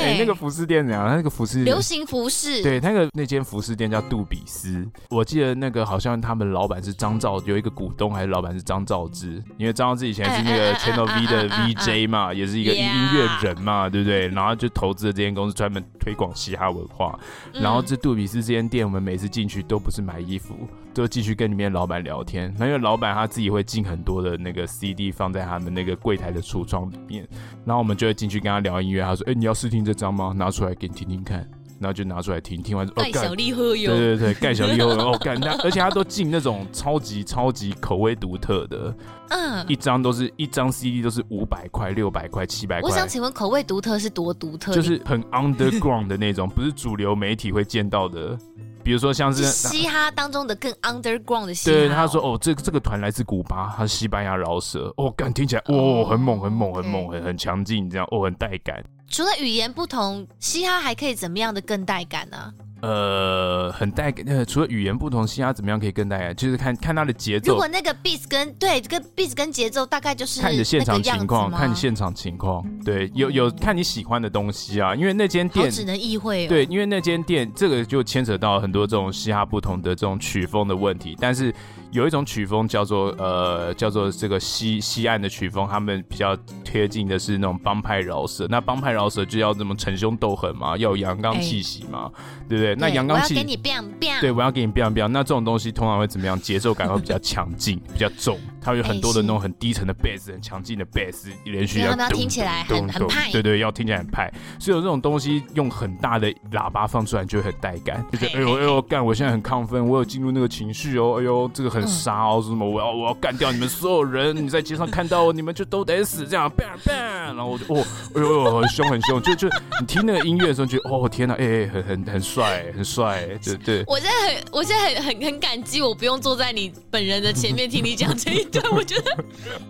哎、欸，那个服饰店怎样？那个服饰流行服饰，对，那个那间服饰店叫杜比斯。我记得那个好像他们老板是张兆，有一个股东还是老板是张兆之，因为张兆之以前是那个 Channel V 的 VJ 嘛，也是一个音乐人嘛，对不对？然后就投资了这间公司，专门推广嘻哈文化。然后这杜比斯这间店，我们每次进去都不是买衣服。都继续跟里面老板聊天，那因为老板他自己会进很多的那个 CD 放在他们那个柜台的橱窗里面，然后我们就会进去跟他聊音乐。他说：“哎、欸，你要试听这张吗？拿出来给你听听看。”然后就拿出来听，听完之后盖小丽喝油，对对对，盖小丽喝油 *laughs* 哦，干那，而且他都进那种超级超级口味独特的，嗯，一张都是一张 CD 都是五百块、六百块、七百块。我想请问，口味独特是多独特？就是很 underground 的那种，不是主流媒体会见到的。比如说像是嘻哈当中的更 underground 的嘻哈，对，他说哦，这这个团来自古巴，他是西班牙饶舌，哦，感听起来哦，很猛，很猛，很猛，很很强劲，这样哦，很带感。除了语言不同，嘻哈还可以怎么样的更带感呢？呃，很带感。呃，除了语言不同，嘻哈怎么样可以更带感？就是看看他的节奏。如果那个 beats 跟对，这个 beats 跟节奏大概就是看你的现场情况，看你现场情况。对，有有看你喜欢的东西啊，因为那间店只能意会。对，因为那间店这个就牵扯到很多这种嘻哈不同的这种曲风的问题，但是。有一种曲风叫做呃叫做这个西西岸的曲风，他们比较贴近的是那种帮派饶舌。那帮派饶舌就要这么逞凶斗狠嘛，要有阳刚气息嘛，欸、对不对？对那阳刚气，我要给你 biang biang，对，我要给你 biang biang。那这种东西通常会怎么样？节奏感会比较强劲，*laughs* 比较重。它有很多的那种很低沉的 bass，很强劲的 bass，连续要，要听起来很很派。对对，要听起来很派。所以有这种东西用很大的喇叭放出来就会很带感，就觉得哎呦哎呦干，我现在很亢奋，我有进入那个情绪哦，哎呦这个很杀哦，什么、嗯、我要我要干掉你们所有人，*laughs* 你在街上看到我，你们就都得死，这样 bang bang，然后我就哦哎呦很凶很凶，就就你听那个音乐的时候觉得哦天哪，哎、欸、很很很帅很帅，对对。我现在很我现在很很很感激，我不用坐在你本人的前面听你讲这一段，我觉得。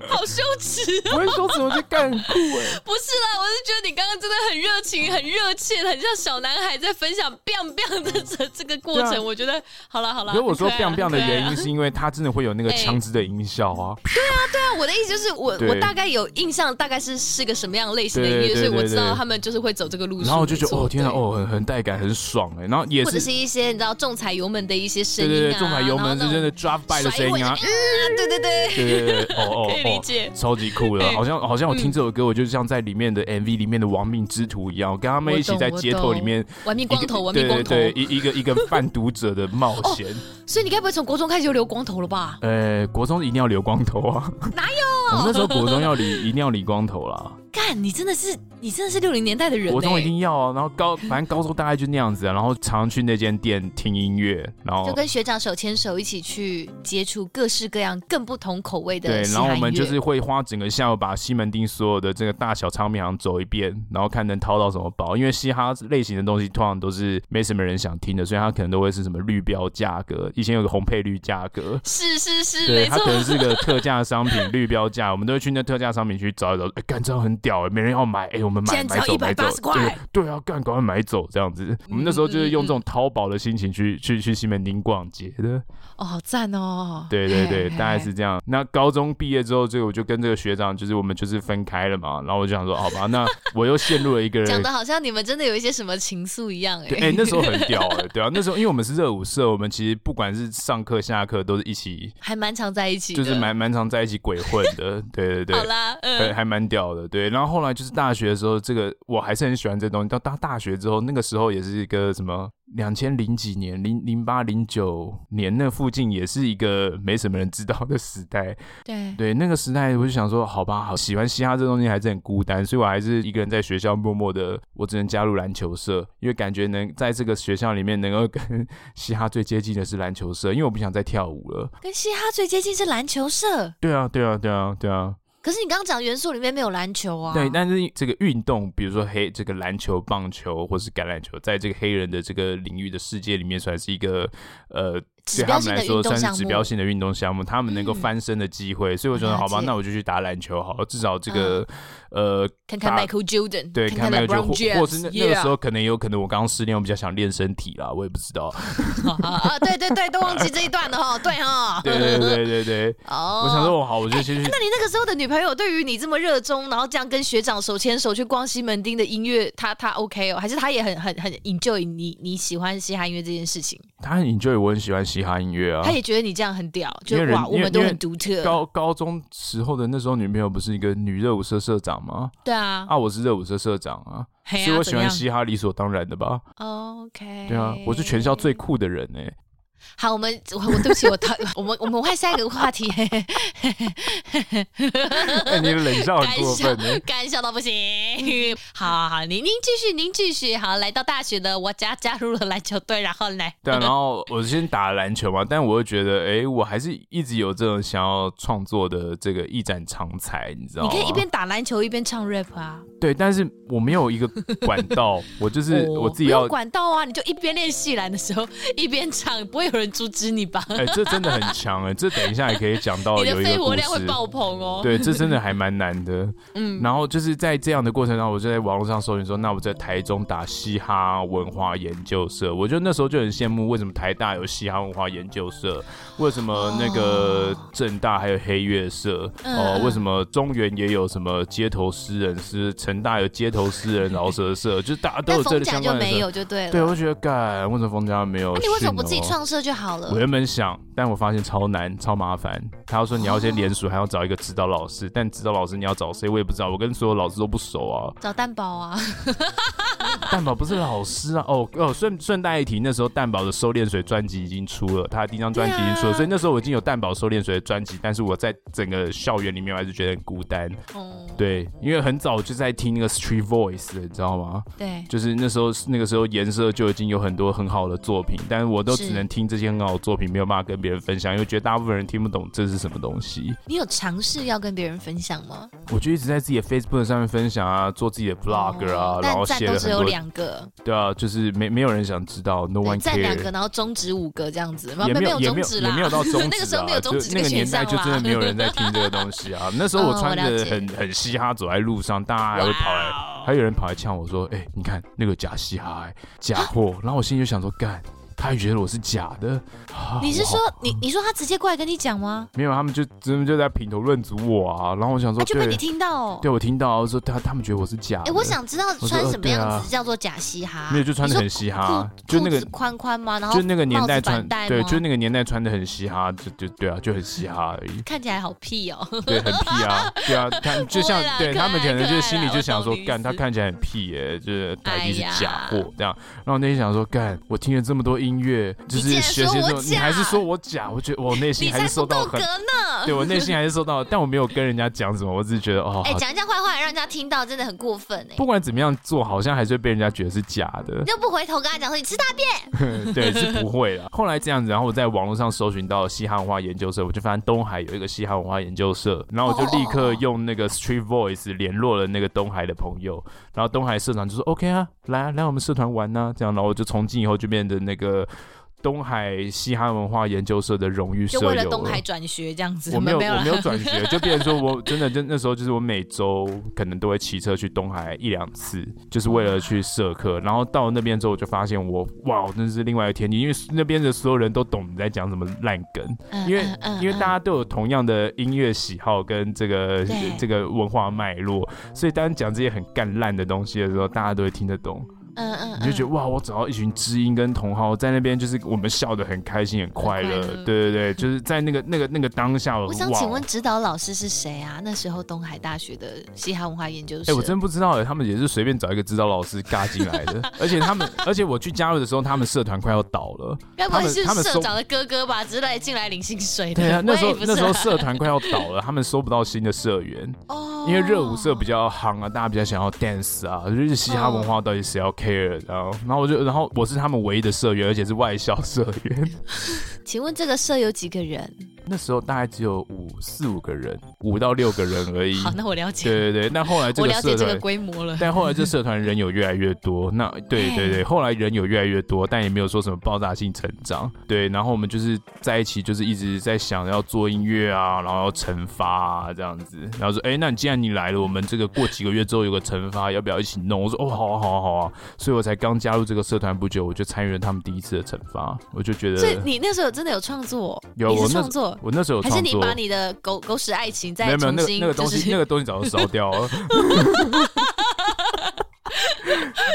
好羞耻、喔！我会说什么？就干很酷哎、欸！不是啦，我是觉得你刚刚真的很热情、很热切，很像小男孩在分享 biang biang 的这这个过程。我觉得好了好了。所以我说 biang biang 的原因是因为他真的会有那个枪支的音效啊。对啊对啊，我的意思就是我我大概有印象，大概是是个什么样类型的音乐，所以我知道他们就是会走这个路线。然后我就觉得哦天哪哦很很带感很爽哎，然后也是或者是一些你知道重踩油门的一些声音啊，对对对，重踩油门是真的 drive by 的声音啊，嗯对对对对对对哦哦。可以理解，超级酷的，好像好像我听这首歌，我就像在里面的 MV 里面的亡命之徒一样，我跟他们一起在街头里面玩命光头，玩命光头，对，一一个一个贩毒者的冒险。所以你该不会从国中开始就留光头了吧？呃，国中一定要留光头啊？哪有？*laughs* 我们那时候国中要理，一定要理光头啦。干，你真的是，你真的是六零年代的人。国中一定要啊，然后高，反正高中大概就那样子啊，然后常常去那间店听音乐，然后就跟学长手牵手一起去接触各式各样更不同口味的。对，然后我们就是会花整个下午把西门町所有的这个大小唱片行走一遍，然后看能掏到什么宝。因为嘻哈类型的东西通常都是没什么人想听的，所以它可能都会是什么绿标价格。以前有个红配绿价格，是是是，对，没错，它可能是个特价商品，*laughs* 绿标价，我们都会去那特价商品去找一找。哎，干这样很屌哎，没人要买哎，我们买买走买走，对对啊，赶快买走这样子。我们那时候就是用这种淘宝的心情去去去西门町逛街的。哦，好赞哦！对对对，大概是这样。那高中毕业之后，这个我就跟这个学长，就是我们就是分开了嘛。然后我就想说，好吧，那我又陷入了一个人，讲的好像你们真的有一些什么情愫一样哎。哎，那时候很屌哎，对啊，那时候因为我们是热舞社，我们其实不管是上课下课都是一起，*laughs* 还蛮常在一起，就是蛮蛮常在一起鬼混的。对对对，好啦，嗯，还蛮屌的。对，然后后来就是大学的时候，这个我还是很喜欢这东西。到大大学之后，那个时候也是一个什么。两千零几年，零零八零九年那附近也是一个没什么人知道的时代。对对，那个时代我就想说，好吧，好喜欢嘻哈这东西还是很孤单，所以我还是一个人在学校默默的，我只能加入篮球社，因为感觉能在这个学校里面能够跟 *laughs* 嘻哈最接近的是篮球社，因为我不想再跳舞了。跟嘻哈最接近是篮球社？对啊，对啊，对啊，对啊。可是你刚刚讲元素里面没有篮球啊？对，但是这个运动，比如说黑这个篮球、棒球或是橄榄球，在这个黑人的这个领域的世界里面，算是一个呃。对他们来说算是指标性的运动项目，他们能够翻身的机会，所以我觉得好吧，那我就去打篮球好了，至少这个呃，看看 Michael Jordan，对，看 Michael Jordan，或是那那个时候可能有可能我刚刚失恋，我比较想练身体啦，我也不知道。*laughs* 啊，对对对，都忘记这一段了哈，对哈，对对对对对。*laughs* 哦，我想说，我好，我就先去。那你那个时候的女朋友对于你这么热衷，然后这样跟学长手牵手去逛西门町的音乐，她她 OK 哦，还是她也很很很 enjoy 你你喜欢嘻哈音乐这件事情？她很 enjoy，我很喜欢嘻哈音乐啊。他也觉得你这样很屌，就哇，我们都很独特。高高中时候的那时候，女朋友不是一个女热舞社社长吗？对啊，啊，我是热舞社社长啊，所以我喜欢嘻哈理所当然的吧。OK，对啊，我是全校最酷的人哎。好，我们我我对不起我他 *laughs* 我们我们换下一个话题。*laughs* 哎，你的冷笑很过分，*laughs* 干笑到不行。好好好，您您继续，您继续。好，来到大学的我加加入了篮球队，然后来。对啊，然后我先打篮球嘛，但我会觉得，哎，我还是一直有这种想要创作的这个一展长才，你知道吗？你可以一边打篮球一边唱 rap 啊。对，但是我没有一个管道，我就是我自己要管道啊，你就一边练习篮的时候一边唱，不会有人阻止你吧？哎、欸，这真的很强哎、欸，这等一下也可以讲到 *laughs* 有一个故事。你的肺活量会爆棚哦。对，这真的还蛮难的。*laughs* 嗯，然后就是在这样的过程当中，我就在网络上搜寻说，那我在台中打嘻哈文化研究社。我觉得那时候就很羡慕，为什么台大有嘻哈文化研究社？为什么那个政大还有黑乐社？哦，为什么中原也有什么街头诗人？是成大有街头诗人饶舌社？就是大家都有这个相关的。没有就对了。对，我觉得干，为什么冯家没有？那你为什么不自己创社就好了？我原本想，但我发现超难、超麻烦。他要说你要先联署，还要找一个指导老师，但指导老师你要找谁，我也不知道。我跟所有老师都不熟啊。找蛋宝啊。*laughs* 蛋宝不是老师啊。哦哦，顺顺带一提，那时候蛋宝的收敛水专辑已经出了，他的第一张专辑已经出了，啊、所以那时候我已经有蛋宝收敛水的专辑，但是我在整个校园里面我还是觉得很孤单。哦。对，因为很早就在听那个 Street Voice，你知道吗？对。就是那时候那个时候颜色就已经有很多很好的作品，但是我都只能听这些很好的作品，没有办法跟别人分享，因为觉得大部分人听不懂这是什么东西。你有尝试要跟别人分享吗？我就一直在自己的 Facebook 上面分享啊，做自己的 Blog 啊，哦、然后写了很多。只有两个。对啊，就是没没有人想知道，No one care。两个，然后终止五个这样子，也没有也没有也没有到 *laughs* 终止啊。那个时候没有终止，那个年代就真的没有人在听这个东西啊。*laughs* 那时候我穿着很很嘻哈走在路上，大家还会跑来，还有人跑来呛我说：“哎，你看那个假嘻哈，假货。”然后我心里就想说：“干。”他也觉得我是假的，*laughs* 你是说你你说他直接过来跟你讲吗？没有，他们就真的就在品头论足我啊。然后我想说，就被你听到，对我听到说他他们觉得我是假的。哎，我想知道穿什么样子叫做假嘻哈？没有，就穿的很嘻哈，就那个宽宽吗？然后就那个年代穿，对，就那个年代穿的很嘻哈，就就对啊，就很嘻哈而已。看起来好屁哦，对，很屁啊，对啊，他 *laughs* 就像对他们可能就是心里就想说，干他看起来很屁耶，就是台币是假货这样。然后那天想说，干我听了这么多音乐，就是。学习的时候，你还是说我假？我觉得我内心还是受到很，对我内心还是受到，但我没有跟人家讲什么，我只是觉得哦，哎，讲一下坏话让人家听到真的很过分哎。不管怎么样做，好像还是会被人家觉得是假的。你就不回头跟他讲说你吃大便？*laughs* 对，是不会了。*laughs* 后来这样子，然后我在网络上搜寻到嘻哈文化研究社，我就发现东海有一个嘻哈文化研究社，然后我就立刻用那个 Street Voice 联络了那个东海的朋友，然后东海社长就说 OK 啊，来啊来我们社团玩呐，这样，然后我就从今以后就变得那个。东海嘻哈文化研究社的荣誉社友，就为了东海转学这样子。我没有，我没有转学，*laughs* 就变成说我真的就那时候就是我每周可能都会骑车去东海一两次，就是为了去社课。然后到了那边之后，我就发现我哇，真是另外一个天地，因为那边的所有人都懂你在讲什么烂梗，嗯、因为、嗯嗯、因为大家都有同样的音乐喜好跟这个这个文化脉络，所以当讲这些很干烂的东西的时候，大家都会听得懂。嗯嗯，你就觉得哇，我找到一群知音跟同好在那边，就是我们笑得很开心、很快乐。对对对，就是在那个 *laughs* 那个那个当下。我想请问指导老师是谁啊？那时候东海大学的嘻哈文化研究所。哎，我真不知道哎，他们也是随便找一个指导老师嘎进来的。*laughs* 而且他们，而且我去加入的时候，他们社团快要倒了。该不会是社长的哥哥吧？只是来进来领薪水的。对啊，那时候那时候社团快要倒了，*laughs* 他们收不到新的社员。哦。因为热舞社比较夯啊，大家比较想要 dance 啊，就是嘻哈文化到底谁要 care，然后。然后我就，然后我是他们唯一的社员，而且是外校社员。*laughs* 请问这个社有几个人？那时候大概只有五四五个人，五到六个人而已。好，那我了解。对对对，那后来这个社团，我了解这个规模了。但后来这社团人有越来越多，那 *laughs* 对对对，后来人有越来越多，但也没有说什么爆炸性成长。对，然后我们就是在一起，就是一直在想要做音乐啊，然后要惩罚啊这样子。然后说，哎，那你既然你来了，我们这个过几个月之后有个惩罚，要不要一起弄？我说，哦，好啊，好啊，好啊。所以我才刚加入这个社团不久，我就参与了他们第一次的惩罚。我就觉得，所以你那时候真的有创作？有，我创作，我那时候还是。你把你的狗狗屎爱情再重新，没有没有那个那个东西，就是、那个东西早就烧掉了。*laughs*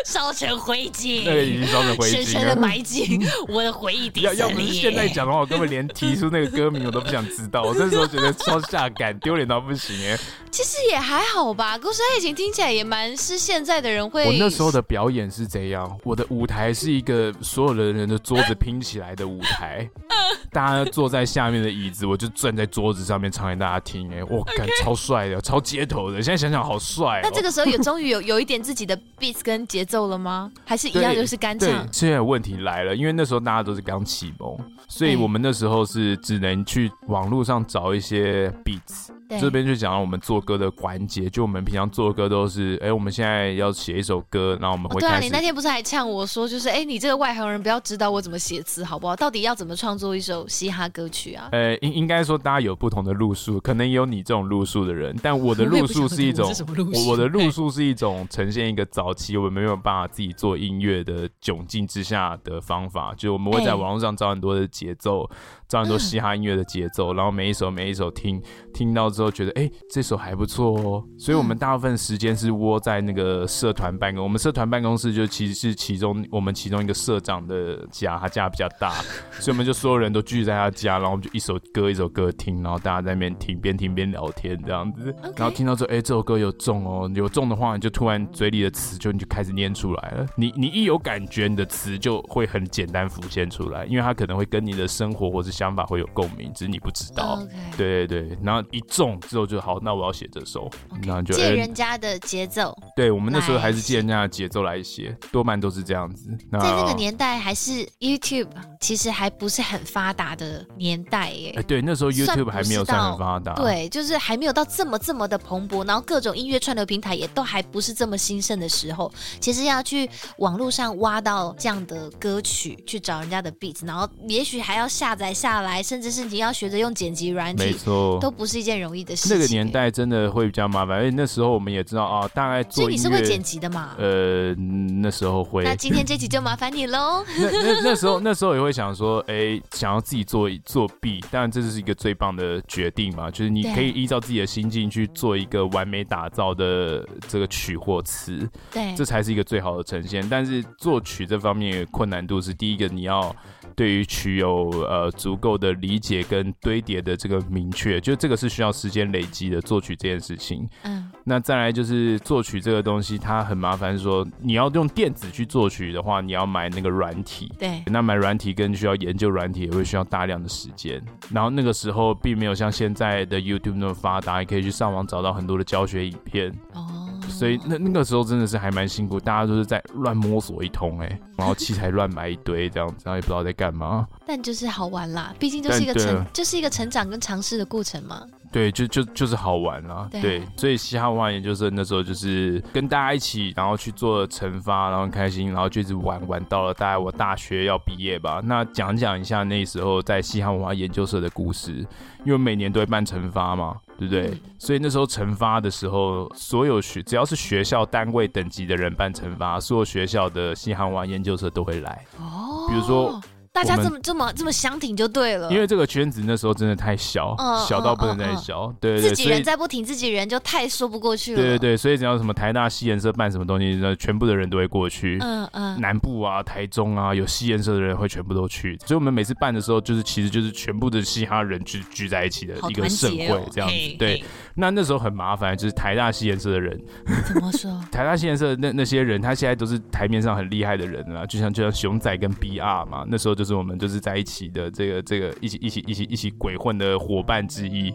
烧成灰烬，那个已经烧成灰烬，深深的埋进我的回忆底。要要不是现在讲的话，我根本连提出那个歌名我都不想知道。我那时候觉得超下感，丢脸到不行哎。其实也还好吧，故事爱情听起来也蛮是现在的人会。我那时候的表演是怎样，我的舞台是一个所有的人的桌子拼起来的舞台，*laughs* 大家坐在下面的椅子，我就站在桌子上面唱给大家听。哎，我感超帅的，超街头的。现在想想好帅。那这个时候也终于有有一点自己的 beats 跟节奏了吗？还是一样就是干唱？现在问题来了，因为那时候大家都是刚启蒙，所以我们那时候是只能去网络上找一些 beats。这边就讲到我们做歌的环节，就我们平常做歌都是，哎，我们现在要写一首歌，然后我们会。对啊，你那天不是还呛我说，就是，哎，你这个外行人不要指导我怎么写词，好不好？到底要怎么创作一首嘻哈歌曲啊？呃，应应该说大家有不同的路数，可能也有你这种路数的人，但 *laughs* 我的路数是一种，我，我的路数是一种呈现一个早期我们没有办法自己做音乐的窘境之下的方法，就我们会在网络上找很多的节奏。找很多嘻哈音乐的节奏，嗯、然后每一首每一首听听到之后，觉得哎，这首还不错哦。所以我们大部分时间是窝在那个社团办公。我们社团办公室就其实是其中我们其中一个社长的家，他家比较大，*laughs* 所以我们就所有人都聚在他家，然后我们就一首歌一首歌听，然后大家在那边听，边听边聊天这样子。然后听到之后，哎，这首歌有中哦，有中的话，你就突然嘴里的词就你就开始念出来了。你你一有感觉，你的词就会很简单浮现出来，因为它可能会跟你的生活或是。想法会有共鸣，只是你不知道。Okay. 对对对，然后一中之后就好，那我要写这首，okay. 然后就借人家的节奏。对，我们那时候还是借人家的节奏来写，多半都是这样子。在那个年代，还是 YouTube 其实还不是很发达的年代耶。哎，对，那时候 YouTube 还没有算很发达。对，就是还没有到这么这么的蓬勃，然后各种音乐串流平台也都还不是这么兴盛的时候，其实要去网络上挖到这样的歌曲，去找人家的 beats，然后也许还要下载下。下来，甚至是你要学着用剪辑软体，没错，都不是一件容易的事情。那个年代真的会比较麻烦，而且那时候我们也知道啊，大概做。你是会剪辑的嘛？呃，那时候会。那今天这集就麻烦你喽。*laughs* 那那那时候那时候也会想说，哎、欸，想要自己做作弊，当然这是一个最棒的决定嘛，就是你可以依照自己的心境去做一个完美打造的这个曲或词，对，这才是一个最好的呈现。但是作曲这方面困难度是第一个，你要。对于曲有呃足够的理解跟堆叠的这个明确，就这个是需要时间累积的作曲这件事情。嗯，那再来就是作曲这个东西，它很麻烦，是说你要用电子去作曲的话，你要买那个软体。对，那买软体跟需要研究软体也会需要大量的时间。然后那个时候并没有像现在的 YouTube 那么发达，也可以去上网找到很多的教学影片。哦。所以那那个时候真的是还蛮辛苦，大家都是在乱摸索一通哎、欸，然后器材乱买一堆这样子，然后也不知道在干嘛。但就是好玩啦，毕竟就是一个成，就是一个成长跟尝试的过程嘛。对，就就就是好玩啦。对，对，所以嘻哈文化研究社那时候就是跟大家一起，然后去做惩罚，然后很开心，然后就一直玩玩到了大概我大学要毕业吧。那讲讲一下那时候在嘻哈文化研究社的故事，因为每年都会办惩罚嘛，对不对？嗯、所以那时候惩罚的时候，所有学只要是学校单位等级的人办惩罚，所有学校的嘻哈文化研究社都会来。哦，比如说。大家这么这么这么相挺就对了，因为这个圈子那时候真的太小，嗯、小到不能再小，嗯嗯。嗯、对，对对，自己人再不挺自己人就太说不过去了，对对对，所以只要什么台大西研社办什么东西，那全部的人都会过去，嗯嗯，南部啊、台中啊有西研社的人会全部都去，所以我们每次办的时候，就是其实就是全部的嘻哈人聚聚在一起的一个盛会这样子，嘿对。那那时候很麻烦，就是台大西研社的人。怎么说？*laughs* 台大西研社那那些人，他现在都是台面上很厉害的人啊，就像就像熊仔跟 BR 嘛，那时候就是我们就是在一起的这个这个一起一起一起一起鬼混的伙伴之一。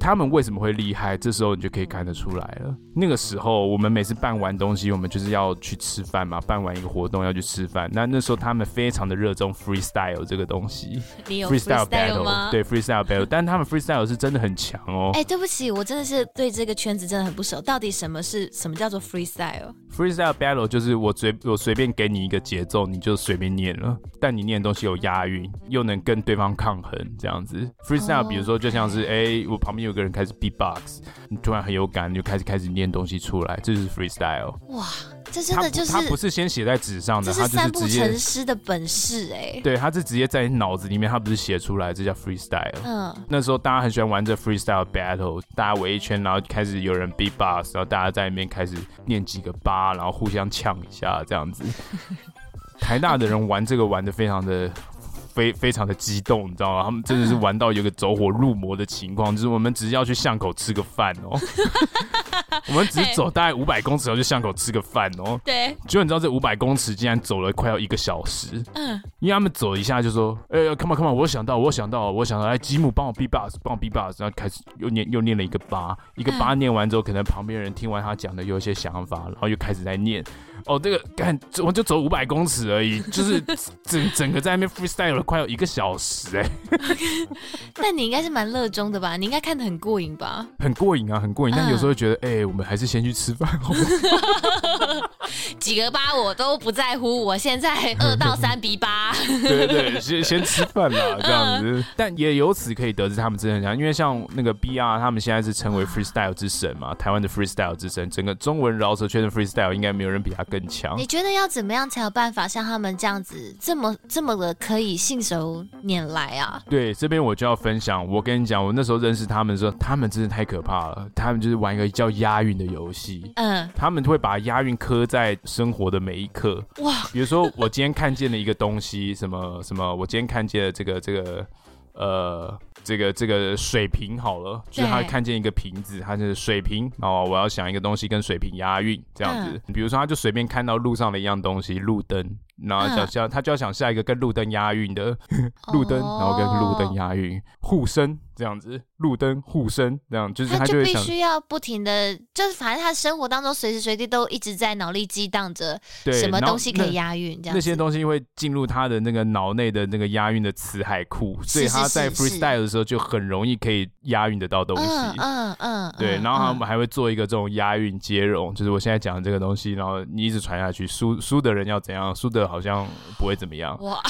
他们为什么会厉害？这时候你就可以看得出来了。那个时候，我们每次办完东西，我们就是要去吃饭嘛。办完一个活动要去吃饭。那那时候他们非常的热衷 freestyle 这个东西。你有 freestyle battle 吗？对 freestyle battle，*laughs* 但他们 freestyle 是真的很强哦。哎，对不起，我真的是对这个圈子真的很不熟。到底什么是什么叫做 freestyle？freestyle battle 就是我随我随便给你一个节奏，你就随便念了。但你念的东西有押韵，又能跟对方抗衡，这样子。freestyle 比如说就像是哎，我旁边有个人开始 beatbox，你突然很有感，你就开始开始念东西出来，这就是 freestyle。哇，这真的就是他不是先写在纸上的，他就是直接成诗的本事哎。对，他是直接在你脑子里面，他不是写出来，这叫 freestyle。嗯，那时候大家很喜欢玩这 freestyle battle，大家围一圈，然后开始有人 beatbox，然后大家在里面开始念几个八，然后互相呛一下这样子。*laughs* 台大的人玩这个玩的非常的。非非常的激动，你知道吗？他们真的是玩到有个走火入魔的情况，就是我们只是要去巷口吃个饭哦，*laughs* 我们只是走大概五百公尺要去巷口吃个饭哦。对，结果你知道这五百公尺竟然走了快要一个小时。嗯，因为他们走一下就说：“哎呀，come on come on，我想到，我想到，我想到，哎吉姆帮我 beatbox，帮我 beatbox。”然后开始又念又念了一个八，一个八念完之后，可能旁边人听完他讲的有一些想法，然后又开始在念。哦，这个干，我就走五百公尺而已，就是整整个在那边 freestyle 了快有一个小时哎。*laughs* 那你应该是蛮热衷的吧？你应该看得很过瘾吧？*laughs* 很过瘾啊，很过瘾。但有时候会觉得，哎、嗯欸，我们还是先去吃饭好吗？*laughs* 几个八我都不在乎，我现在二到三比八。对对对，先先吃饭啦，这样子。嗯、但也由此可以得知他们真的很强，因为像那个 BR，他们现在是成为 freestyle 之神嘛，台湾的 freestyle 之神，整个中文饶舌圈的 freestyle 应该没有人比他更强。你觉得要怎么样才有办法像他们这样子，这么这么的可以信手拈来啊？对，这边我就要分享。我跟你讲，我那时候认识他们的时候，他们真的太可怕了。他们就是玩一个叫押韵的游戏，嗯，他们会把押韵刻在生活的每一刻。哇，比如说我今天看见了一个东西，什么什么，我今天看见了这个这个。呃，这个这个水瓶好了，就是他看见一个瓶子，他就是水瓶，然后我要想一个东西跟水瓶押韵这样子。比如说，他就随便看到路上的一样东西，路灯，然后想想他就要想下一个跟路灯押韵的路灯，然后跟路灯押韵，护身。这样子，路灯护身，这样就是他就必须要不停的，就是反正他生活当中随时随地都一直在脑力激荡着，什么东西可以押韵，这样那些东西会进入他的那个脑内的那个押韵的词海库，所以他在 freestyle 的时候就很容易可以押韵得到东西。嗯嗯，对，然后他们还会做一个这种押韵接龙，就是我现在讲的这个东西，然后你一直传下去，输输的人要怎样？输的好像不会怎么样。哇！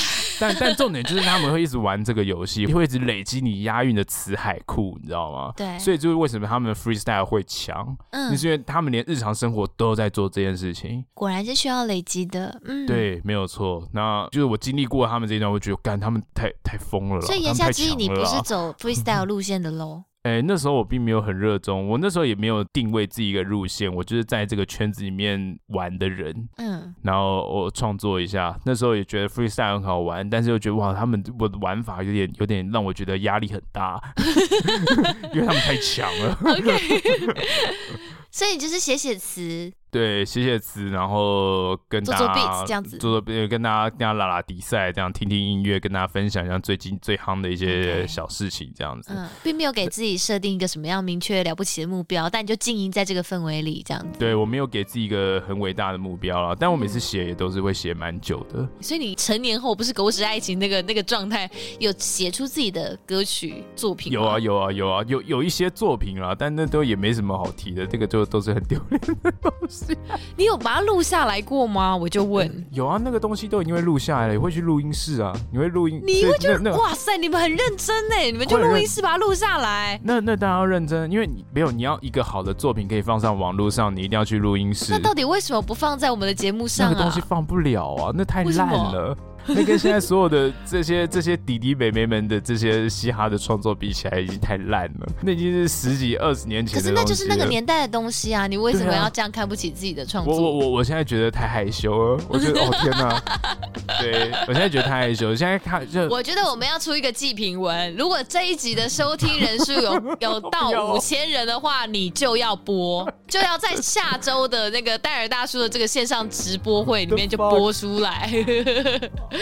但但重点就是他们会一直玩这个游戏，会一直累积你押韵的词。海库，你知道吗？对，所以就是为什么他们的 freestyle 会强，嗯，是因为他们连日常生活都在做这件事情。果然是需要累积的，嗯，对，没有错。那就是我经历过他们这一段，我觉得干他们太太疯了。所以言下之意，你不是走 freestyle 路线的喽？哎、欸，那时候我并没有很热衷，我那时候也没有定位自己一个路线，我就是在这个圈子里面玩的人，嗯，然后我创作一下，那时候也觉得 freestyle 很好玩，但是又觉得哇，他们我的玩法有点有点让我觉得压力很大，*laughs* 因为他们太强了。OK，所以就是写写词，对，写写词，然后跟大家做做 beats 这样子，做做跟大家跟大家拉拉比赛，这样听听音乐，跟大家分享一下最近最夯的一些小事情，这样子。嗯，并没有给自己设定一个什么样明确了不起的目标，但你就经营在这个氛围里，这样子。对，我没有给自己一个很伟大的目标啦，但我每次写也都是会写蛮久的。嗯。所以你成年后不是狗屎爱情那个那个状态，有写出自己的歌曲作品？有啊有啊有啊有有一些作品啦，但那都也没什么好提的，这个就都是很丢脸的东西。*laughs* 你有把它录下来过吗？我就问。嗯、有啊，那个东西都已经会录下来了，也会去录音室啊。你会录音？你会觉得哇塞，你们很认真呢，你们就录音室把它录下来。那那当然要认真，因为你没有你要一个好的作品可以放上网络上，你一定要去录音室。那到底为什么不放在我们的节目上啊？那个东西放不了啊，那太烂了。*laughs* 那跟现在所有的这些这些弟弟妹妹们的这些嘻哈的创作比起来，已经太烂了。那已经是十几二十年前的。可是那就是那个年代的东西啊！你为什么要这样看不起自己的创作？我我我我现在觉得太害羞了。我觉得 *laughs* 哦天哪！对，我现在觉得太害羞。现在看就我觉得我们要出一个祭品文，如果这一集的收听人数有 *laughs* 有到五千人的话，你就要播，就要在下周的那个戴尔大叔的这个线上直播会里面就播出来。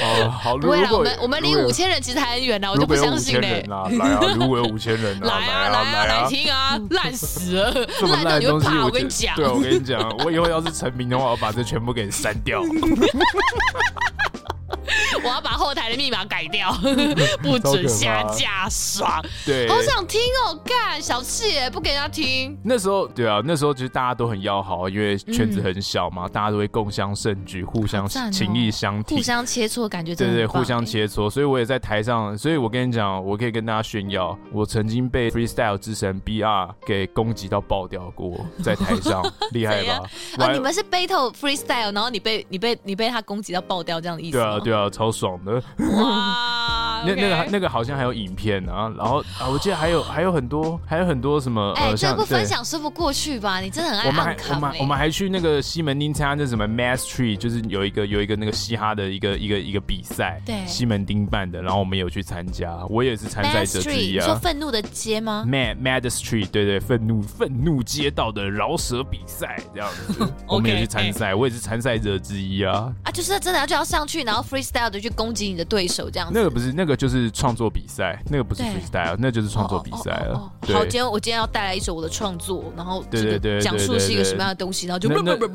哦，好，不会啦，我们我们离五千人其实还很远呢，我就不相信嘞。来啊，*laughs* 如果有五千人，来啊，来啊，来听啊，烂死了，*laughs* 烂到你会怕，我跟你讲。对，我跟你讲，我以后要是成名的话，我把这全部给你删掉。*laughs* *laughs* 我要把后台的密码改掉，*laughs* 不准下架，爽。对，好想听哦，干小气耶，不给人家听。那时候，对啊，那时候其实大家都很要好，因为圈子很小嘛，嗯、大家都会共襄盛举，互相情谊相挺，互相切磋，感觉真的对，对对，互相切磋。所以我也在台上，所以我跟你讲，我可以跟大家炫耀，我曾经被 freestyle 之神 BR 给攻击到爆掉过，在台上，*laughs* 厉害吧？啊，你们是 battle freestyle，然后你被你被你被他攻击到爆掉这样的意思？对啊，对啊。啊超爽的 *laughs* 哇！那那个那个好像还有影片啊，然后啊，我记得还有 *gasps* 还有很多还有很多什么哎，这不分享说不过去吧？你真的很爱。我们还我们我们还去那个西门町参加那什么 Mass Tree，就是有一个有一个那个嘻哈的一个一个一个比赛，对，西门町办的，然后我们有去参加，我也是参赛者之一啊。说愤怒的街吗？Mad Mad Street，对对，愤怒愤怒街道的饶舌比赛这样子，*laughs* 我们也去参赛，我也是参赛者之一啊。啊，就是真的要就要上去，然后 freestyle。的去攻击你的对手这样子，那个不是，那个就是创作比赛，那个不是 freestyle，那就是创作比赛了。好，今天我今天要带来一首我的创作，然后对对对，讲述是一个什么样的东西，然后就那那那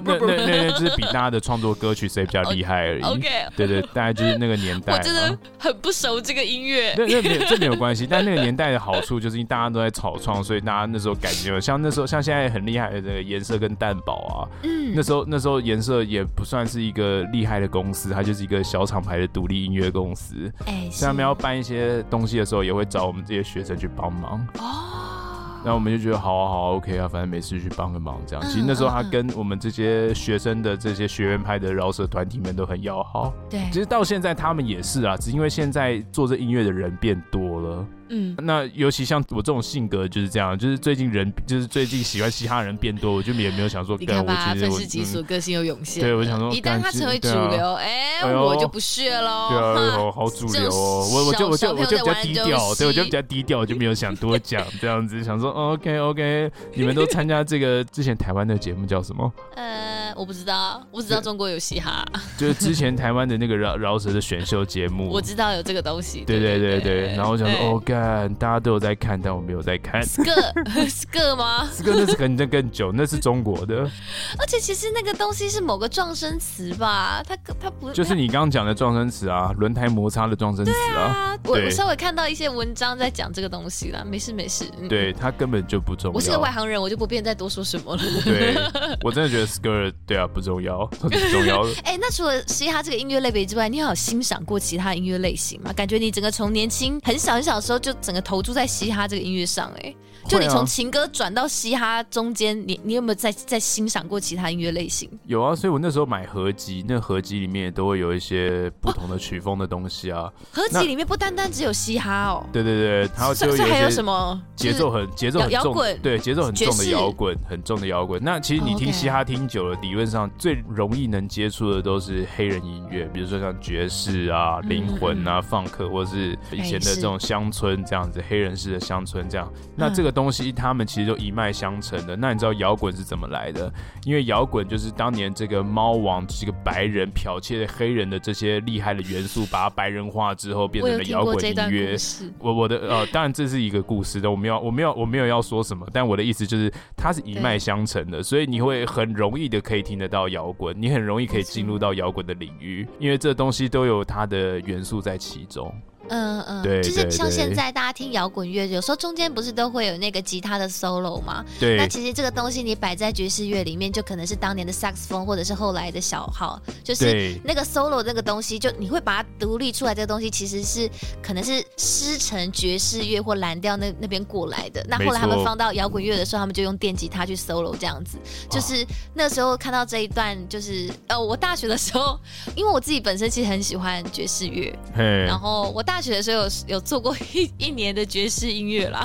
那那就是比大家的创作歌曲谁比较厉害而已。OK，对对，大概就是那个年代。我真的很不熟这个音乐，那那这没有关系，但那个年代的好处就是因为大家都在草创，所以大家那时候感觉像那时候像现在很厉害的这个颜色跟蛋堡啊，嗯，那时候那时候颜色也不算是一个厉害的公司，它就是一个。小厂牌的独立音乐公司，哎，像他们要办一些东西的时候，也会找我们这些学生去帮忙。哦，那我们就觉得好啊好啊，OK 啊，反正没事去帮个忙这样。其实那时候他跟我们这些学生的这些学院派的饶舌团体们都很要好。对，其实到现在他们也是啊，只因为现在做这音乐的人变多了。嗯，那尤其像我这种性格就是这样，就是最近人就是最近喜欢嘻哈人变多，我就也没有想说，你看吧，愤世嫉俗，个性又涌现。对，我想说，一旦他成为主流，哎，我就不屑喽。对啊，好主流哦，我我就我就我就比较低调，对，我就比较低调，我就没有想多讲 *laughs* 这样子，想说 OK OK，*laughs* 你们都参加这个之前台湾的节目叫什么？呃，我不知道，我只知道中国有嘻哈，*laughs* 就是之前台湾的那个饶饶舌的选秀节目，我知道有这个东西。对对对对，然后我想说 OK。大家都有在看，但我没有在看。Skirt，Skirt *laughs* 吗？Skirt 那是可能在更久，那是中国的。*laughs* 而且其实那个东西是某个撞声词吧？它它不就是你刚刚讲的撞声词啊？轮胎摩擦的撞声词啊？我我稍微看到一些文章在讲这个东西啦，没事没事。对，它根本就不重要。我是个外行人，我就不便再多说什么了。对，*laughs* 我真的觉得 Skirt 对啊不重要，很重要。哎，那除了嘻哈这个音乐类别之外，你有欣赏过其他音乐类型吗？感觉你整个从年轻很小很小的时候就就整个投注在。嘻哈这个音乐上，哎，就你从情歌转到嘻哈中间，你你有没有在在欣赏过其他音乐类型？有啊，所以我那时候买合集，那合集里面也都会有一些不同的曲风的东西啊。合集里面不单单只有嘻哈哦，对对对，它就还有什么？节奏很节奏很摇滚，对，节奏很重的摇滚，很重的摇滚。那其实你听嘻哈听久了，理论上最容易能接触的都是黑人音乐，比如说像爵士啊、灵魂啊、放克，或者是以前的这种乡村这样子黑人。式的乡村这样，那这个东西他们其实都一脉相承的。那你知道摇滚是怎么来的？因为摇滚就是当年这个猫王这个白人剽窃黑人的这些厉害的元素，把它白人化之后，变成了摇滚音乐。我我的呃，当然这是一个故事的，我没有我没有我没有要说什么，但我的意思就是它是一脉相承的，所以你会很容易的可以听得到摇滚，你很容易可以进入到摇滚的领域，因为这东西都有它的元素在其中。嗯嗯，对，就是像现在大家听摇滚乐，有时候中间不是都会有那个吉他的 solo 吗？对。那其实这个东西你摆在爵士乐里面，就可能是当年的萨克斯风，或者是后来的小号，就是那个 solo 那个东西，就你会把它独立出来。这个东西其实是可能是师承爵士乐或蓝调那那边过来的。那后来他们放到摇滚乐的时候，他们就用电吉他去 solo 这样子。就是那时候看到这一段，就是呃，我大学的时候，因为我自己本身其实很喜欢爵士乐，然后我大。大学的时候有有做过一一年的爵士音乐啦。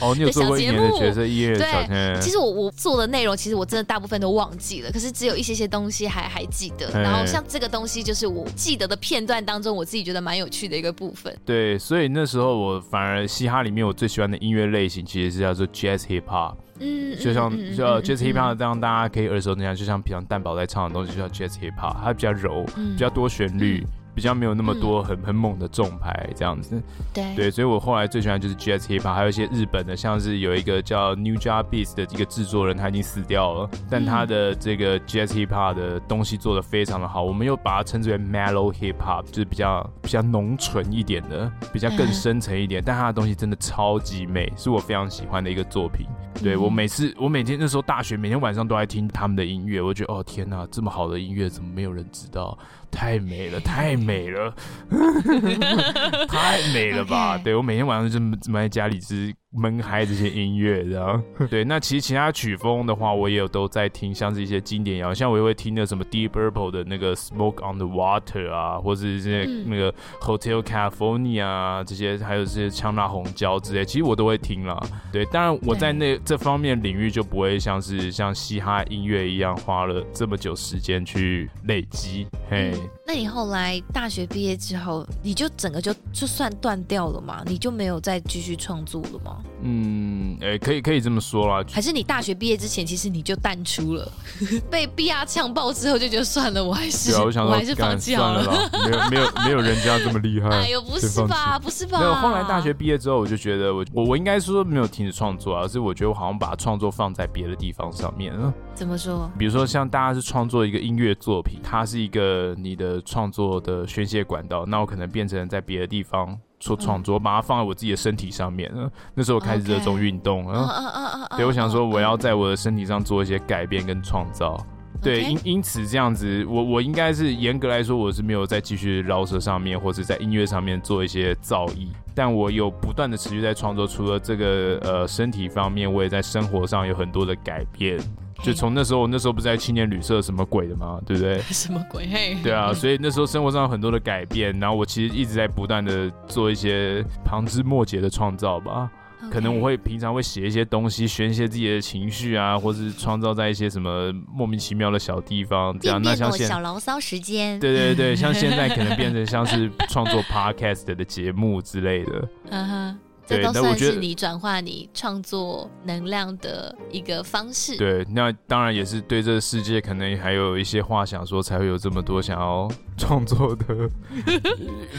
哦，你有做过一年的爵士音乐？对，其实我我做的内容，其实我真的大部分都忘记了，可是只有一些些东西还还记得。然后像这个东西，就是我记得的片段当中，我自己觉得蛮有趣的一个部分。对，所以那时候我反而嘻哈里面我最喜欢的音乐类型，其实是叫做 Jazz Hip Hop。嗯，就像就 Jazz Hip Hop 这样，大家可以耳熟能详，就像平常蛋堡在唱的东西，就叫 Jazz Hip Hop，它比较柔，比较多旋律。嗯比较没有那么多很很猛的重牌这样子，对。对，所以我后来最喜欢就是 Jazz Hip Hop，还有一些日本的，像是有一个叫 New j a b e a s 的一个制作人，他已经死掉了，但他的这个 Jazz Hip Hop 的东西做的非常的好，我们又把它称之为 Mellow Hip Hop，就是比较比较浓醇一点的，比较更深沉一点，但他的东西真的超级美，是我非常喜欢的一个作品。对，我每次我每天那时候大学每天晚上都在听他们的音乐，我觉得哦天哪，这么好的音乐怎么没有人知道？太美了，太美了，*laughs* 太美了吧 *laughs* 对，我每天晚上就么在家里是。闷嗨这些音乐，这样 *laughs* 对。那其实其他曲风的话，我也有都在听，像是一些经典，然后像我也会听的什么 Deep Purple 的那个 Smoke on the Water 啊，或者是这些那个 Hotel California 啊，这些还有这些枪辣红椒之类，其实我都会听啦。对，当然我在那这方面领域就不会像是像嘻哈音乐一样花了这么久时间去累积。嘿、嗯，那你后来大学毕业之后，你就整个就就算断掉了吗？你就没有再继续创作了吗？嗯，哎、欸，可以可以这么说啦。还是你大学毕业之前，其实你就淡出了，*laughs* 被 BR 呛爆之后就觉得算了，我还是，啊、我，想说 *laughs* 我还是放弃了。了没有没有没有人家这么厉害。*laughs* 哎呦，不是吧，不是吧？没有。后来大学毕业之后，我就觉得我我我应该说没有停止创作，而是我觉得我好像把创作放在别的地方上面了。怎么说？比如说像大家是创作一个音乐作品，它是一个你的创作的宣泄管道，那我可能变成在别的地方。做创作，把它放在我自己的身体上面了。那时候我开始热衷运动了，对，我想说我要在我的身体上做一些改变跟创造。对，因因此这样子，我我应该是严格来说，我是没有再继续饶舌上面或者在音乐上面做一些造诣，但我有不断的持续在创作。除了这个呃身体方面，我也在生活上有很多的改变。就从那时候，我那时候不是在青年旅社什么鬼的吗？对不对？*laughs* 什么鬼？嘿，对啊，所以那时候生活上有很多的改变，然后我其实一直在不断的做一些旁枝末节的创造吧。可能我会平常会写一些东西，宣泄自己的情绪啊，或是创造在一些什么莫名其妙的小地方，这样。那像现小牢骚时间，对对对，像现在可能变成 *laughs* 像是创作 podcast 的节目之类的。嗯哼。这都算是你转化你创作能量的一个方式。对，那当然也是对这个世界可能还有一些话想说，才会有这么多想要创作的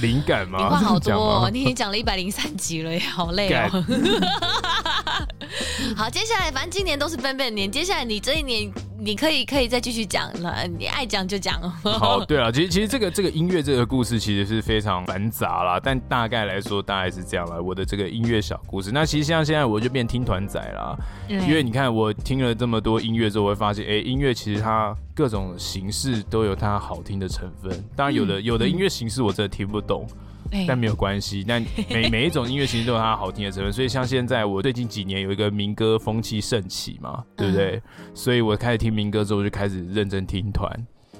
灵感嘛。*laughs* 你话好多哦，你已经讲了一百零三集了，好累哦。*laughs* 好，接下来反正今年都是笨笨年，接下来你这一年你可以可以再继续讲了，你爱讲就讲。好，对啊，其实其实这个这个音乐这个故事其实是非常繁杂啦，但大概来说大概是这样了。我的这个音乐小故事，那其实像现在我就变听团仔啦，因为你看我听了这么多音乐之后，我会发现，哎，音乐其实它各种形式都有它好听的成分。当然有的有的音乐形式我真的听不懂。但没有关系，*laughs* 但每每一种音乐其实都有它好听的成分，所以像现在我最近几年有一个民歌风气盛起嘛，对不对？所以我开始听民歌之后，就开始认真听团。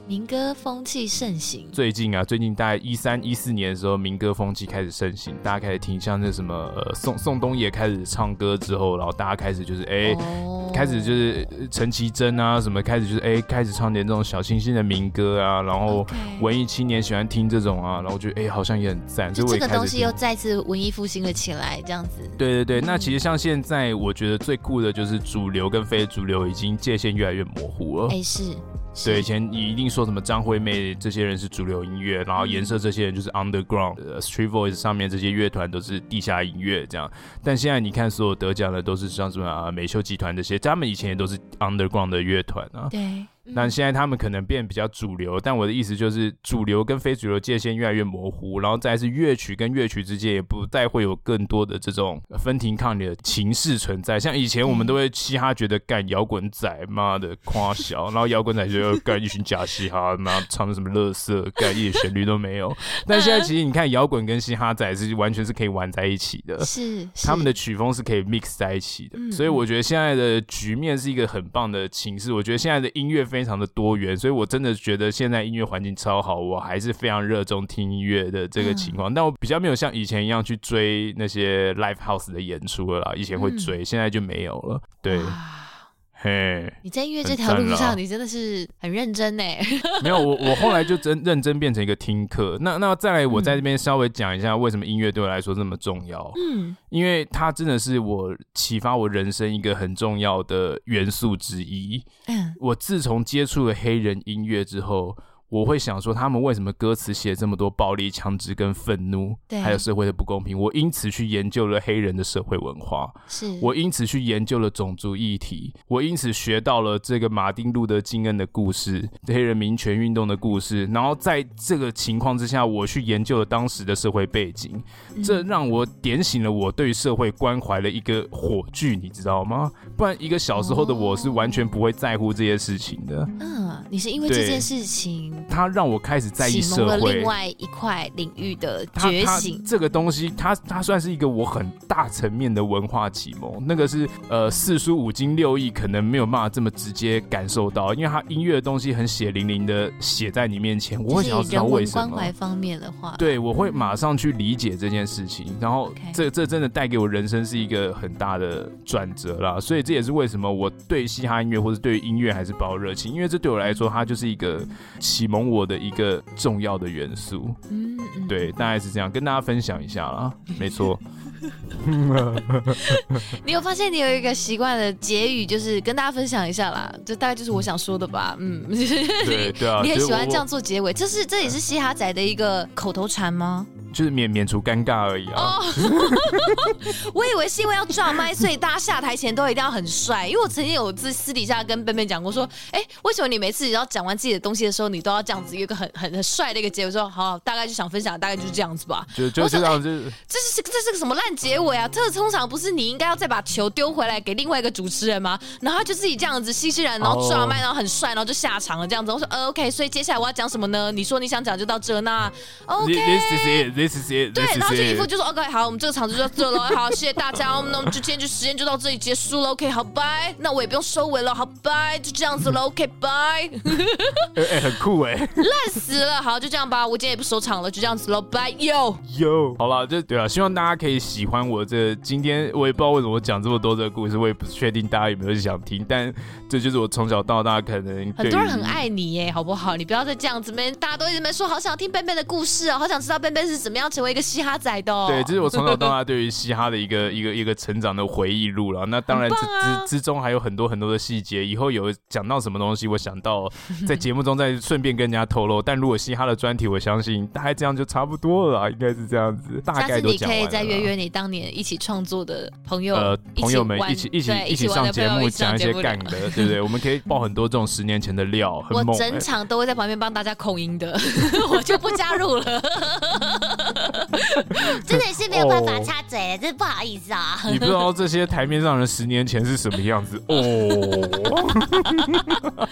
民歌风气盛行。最近啊，最近大概一三一四年的时候，民歌风气开始盛行，大家开始听像那什么呃宋宋冬野开始唱歌之后，然后大家开始就是哎，欸 oh. 开始就是陈绮贞啊什么开始就是哎、欸、开始唱点这种小清新的民歌啊，然后文艺青年喜欢听这种啊，然后觉得哎、欸、好像也很赞，就这个东西又再次文艺复兴了起来，这样子。对对对，嗯、那其实像现在我觉得最酷的就是主流跟非主流已经界限越来越模糊了。是。对，以前你一定说什么张惠妹这些人是主流音乐，然后颜色这些人就是 underground，Street Voice 上面这些乐团都是地下音乐这样。但现在你看，所有得奖的都是像什么啊美秀集团这些，他们以前也都是 underground 的乐团啊。对。那现在他们可能变比较主流，但我的意思就是主流跟非主流界限越来越模糊，然后再是乐曲跟乐曲之间也不再会有更多的这种分庭抗礼的情势存在。像以前我们都会嘻哈觉得干摇滚仔妈的夸小，然后摇滚仔就要干一群假嘻哈，妈唱的什么乐色，干一点旋律都没有。*laughs* 但现在其实你看摇滚跟嘻哈仔是完全是可以玩在一起的，是，是他们的曲风是可以 mix 在一起的，嗯、所以我觉得现在的局面是一个很棒的情势。我觉得现在的音乐非。非常的多元，所以我真的觉得现在音乐环境超好，我还是非常热衷听音乐的这个情况。嗯、但我比较没有像以前一样去追那些 live house 的演出了啦，以前会追，嗯、现在就没有了。对。嘿，你在音乐这条路上，你真的是很认真呢。没有，我我后来就 *laughs* 真认真变成一个听课。那那再来，我在这边稍微讲一下为什么音乐对我来说这么重要。嗯，因为它真的是我启发我人生一个很重要的元素之一。嗯，我自从接触了黑人音乐之后。我会想说，他们为什么歌词写这么多暴力、枪支跟愤怒，还有社会的不公平？我因此去研究了黑人的社会文化，是我因此去研究了种族议题，我因此学到了这个马丁·路德·金恩的故事，黑人民权运动的故事。然后在这个情况之下，我去研究了当时的社会背景，嗯、这让我点醒了我对社会关怀的一个火炬，你知道吗？不然一个小时候的我是完全不会在乎这些事情的。嗯，你是因为这件事情。他让我开始在意社会，另外一块领域的觉醒。这个东西，它它算是一个我很大层面的文化启蒙。那个是呃四书五经六艺可能没有办法这么直接感受到，因为他音乐的东西很血淋淋的写在你面前，我会想要知道为什么。关怀方面的话，对，我会马上去理解这件事情。然后这这真的带给我人生是一个很大的转折啦。所以这也是为什么我对嘻哈音乐或者对音乐还是抱热情，因为这对我来说，它就是一个启蒙我的一个重要的元素，嗯，对，大概是这样，跟大家分享一下啦。*laughs* 没错，*laughs* 你有发现你有一个习惯的结语，就是跟大家分享一下啦，这大概就是我想说的吧。嗯，对对啊，*laughs* 你很喜欢这样做结尾，这是这也是嘻哈仔的一个口头禅吗？就是免免除尴尬而已啊！哦，*laughs* 我以为是因为要撞麦，所以大家下台前都一定要很帅。因为我曾经有自私底下跟 benben 讲过，说，哎，为什么你每次要讲完自己的东西的时候，你都要这样子一个很 *laughs* 很很帅的一个结尾？说好，大概就想分享，大概就是这样子吧。就就这样子。这是这是个什么烂结尾啊？这通常不是你应该要再把球丢回来给另外一个主持人吗？然后他就自己这样子熙熙然，然后撞麦，然后很帅，然后就下场了这样子。我说，呃，OK，所以接下来我要讲什么呢？你说你想讲就到这，那 OK。This is it. 对，然后就一副就说 OK，好，我们这个场子就到这了，好，谢谢大家，那我们就今天就时间就到这里结束了，OK，好，拜，那我也不用收尾了，好，拜，就这样子了，OK，拜，*laughs* 哎哎，很酷哎，*laughs* 烂死了，好，就这样吧，我今天也不收场了，就这样子了，拜，Yo。Yo，好了，就对了，希望大家可以喜欢我这今天，我也不知道为什么我讲这么多这个故事，我也不确定大家有没有想听，但这就是我从小到大可能很多人很爱你耶，好不好？你不要再这样子没，大家都一直没说，好想听 benben 的故事哦，好想知道 benben 是怎么样成为一个嘻哈仔的、哦，对，这是我从小到大对于嘻哈的一个 *laughs* 一个一个成长的回忆录了。那当然之、啊、之之中还有很多很多的细节，以后有讲到什么东西，我想到 *laughs* 在节目中再顺便跟人家透露。但如果嘻哈的专题，我相信大概这样就差不多了，*laughs* 应该是这样子。大概都讲完了。你可以再约约你当年一起创作的朋友，呃，朋友们一起一起一起上节目讲一些干的，对不对？我们可以爆很多这种十年前的料，很猛、欸。我整场都会在旁边帮大家控音的，我就不加入了。*laughs* 真的是没有办法插嘴了，真不好意思啊。你不知道这些台面上人十年前是什么样子哦。*laughs*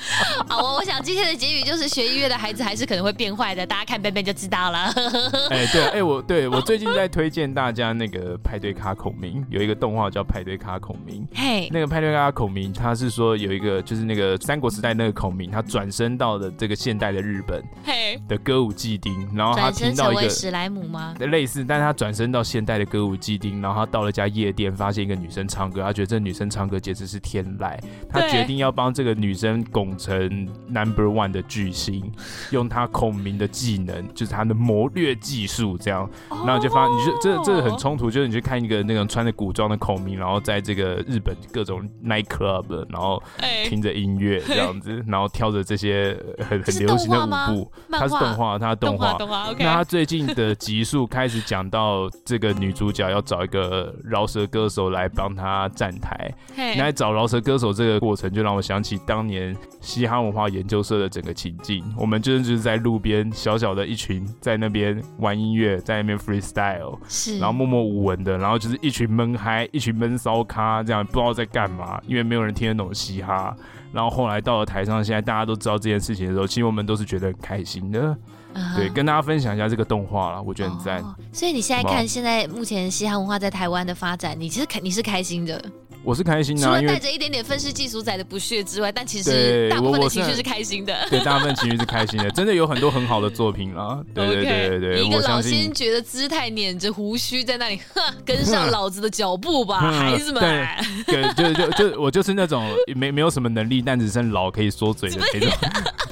好，我我想今天的结语就是学音乐的孩子还是可能会变坏的，大家看 benben 就知道了。*laughs* 哎、欸，对，哎、欸，我对我最近在推荐大家那个派对卡孔明，有一个动画叫派对卡孔明。嘿，那个派对卡孔明，他是说有一个就是那个三国时代那个孔明，他转身到了这个现代的日本，嘿的歌舞伎町，然后他听到一个史莱姆吗？类似，但是他转身到现代的歌舞伎町，然后他到了家夜店，发现一个女生唱歌，他觉得这女生唱歌简直是天籁，他决定要帮这个女生拱成 number one 的巨星，用他孔明的技能，就是他的谋略技术，这样，然后就发，你就这这很冲突，就是你去看一个那种穿着古装的孔明，然后在这个日本各种 night club，然后听着音乐这样子，然后跳着这些很很流行的舞步，他是动画，他是动画，动画，那他最近的集数开始讲到这个女主角要找一个饶舌歌手来帮她站台，那在找饶舌歌手这个过程，就让我想起当年嘻哈文化研究社的整个情境，我们就是就是在路边小小的一群在那边玩音乐，在那边 freestyle，是，然后默默无闻的，然后就是一群闷嗨，一群闷骚咖，这样不知道在干嘛，因为没有人听得懂嘻哈。然后后来到了台上，现在大家都知道这件事情的时候，其实我们都是觉得很开心的。Uh huh. 对，跟大家分享一下这个动画了，我觉得很赞。Oh, 所以你现在看现在目前嘻哈文化在台湾的发展，你其实肯你是开心的。我是开心的，除了带着一点点愤世嫉俗仔的不屑之外，但其实大部分的情绪是开心的。*laughs* 对，大部分情绪是开心的，真的有很多很好的作品啦。对对对对，一个老先觉的姿态，捻着胡须在那里，哼，跟上老子的脚步吧，孩子们。对，就就就我就是那种没没有什么能力，但只剩老可以说嘴的那种。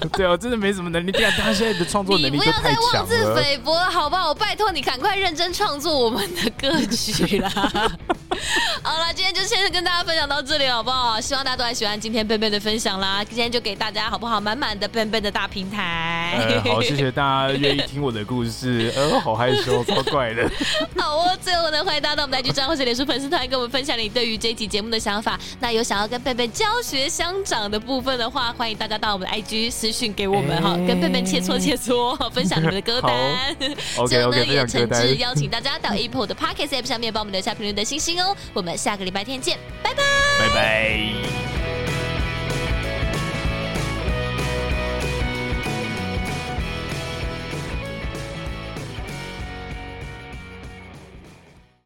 *laughs* 对我，真的没什么能力。对啊，他现在的创作能力不要再妄自菲薄了，好不好？我拜托你赶快认真创作我们的歌曲啦。*laughs* 好了，今天就先跟大家分享到这里，好不好？希望大家都还喜欢今天 benben 的分享啦。今天就给大家好不好？满满的 benben 的大平台。呃、好，谢谢大家愿意听我的故事。*laughs* 呃，好害羞，超怪的。好哦，最后呢，欢迎大家到我们的 IG 账或者脸书粉丝团，跟我们分享你对于这一集节目的想法。那有想要跟 benben 教学相长的部分的话，欢迎大家到我们的 IG 私讯给我们哈，欸、跟 benben 切磋切磋，*laughs* 分享你们的歌单。OK OK，也诚挚邀请大家到 Apple 的 Podcast App 上面帮我们留下评论的星星哦。我们下个礼拜天见，拜拜，拜拜。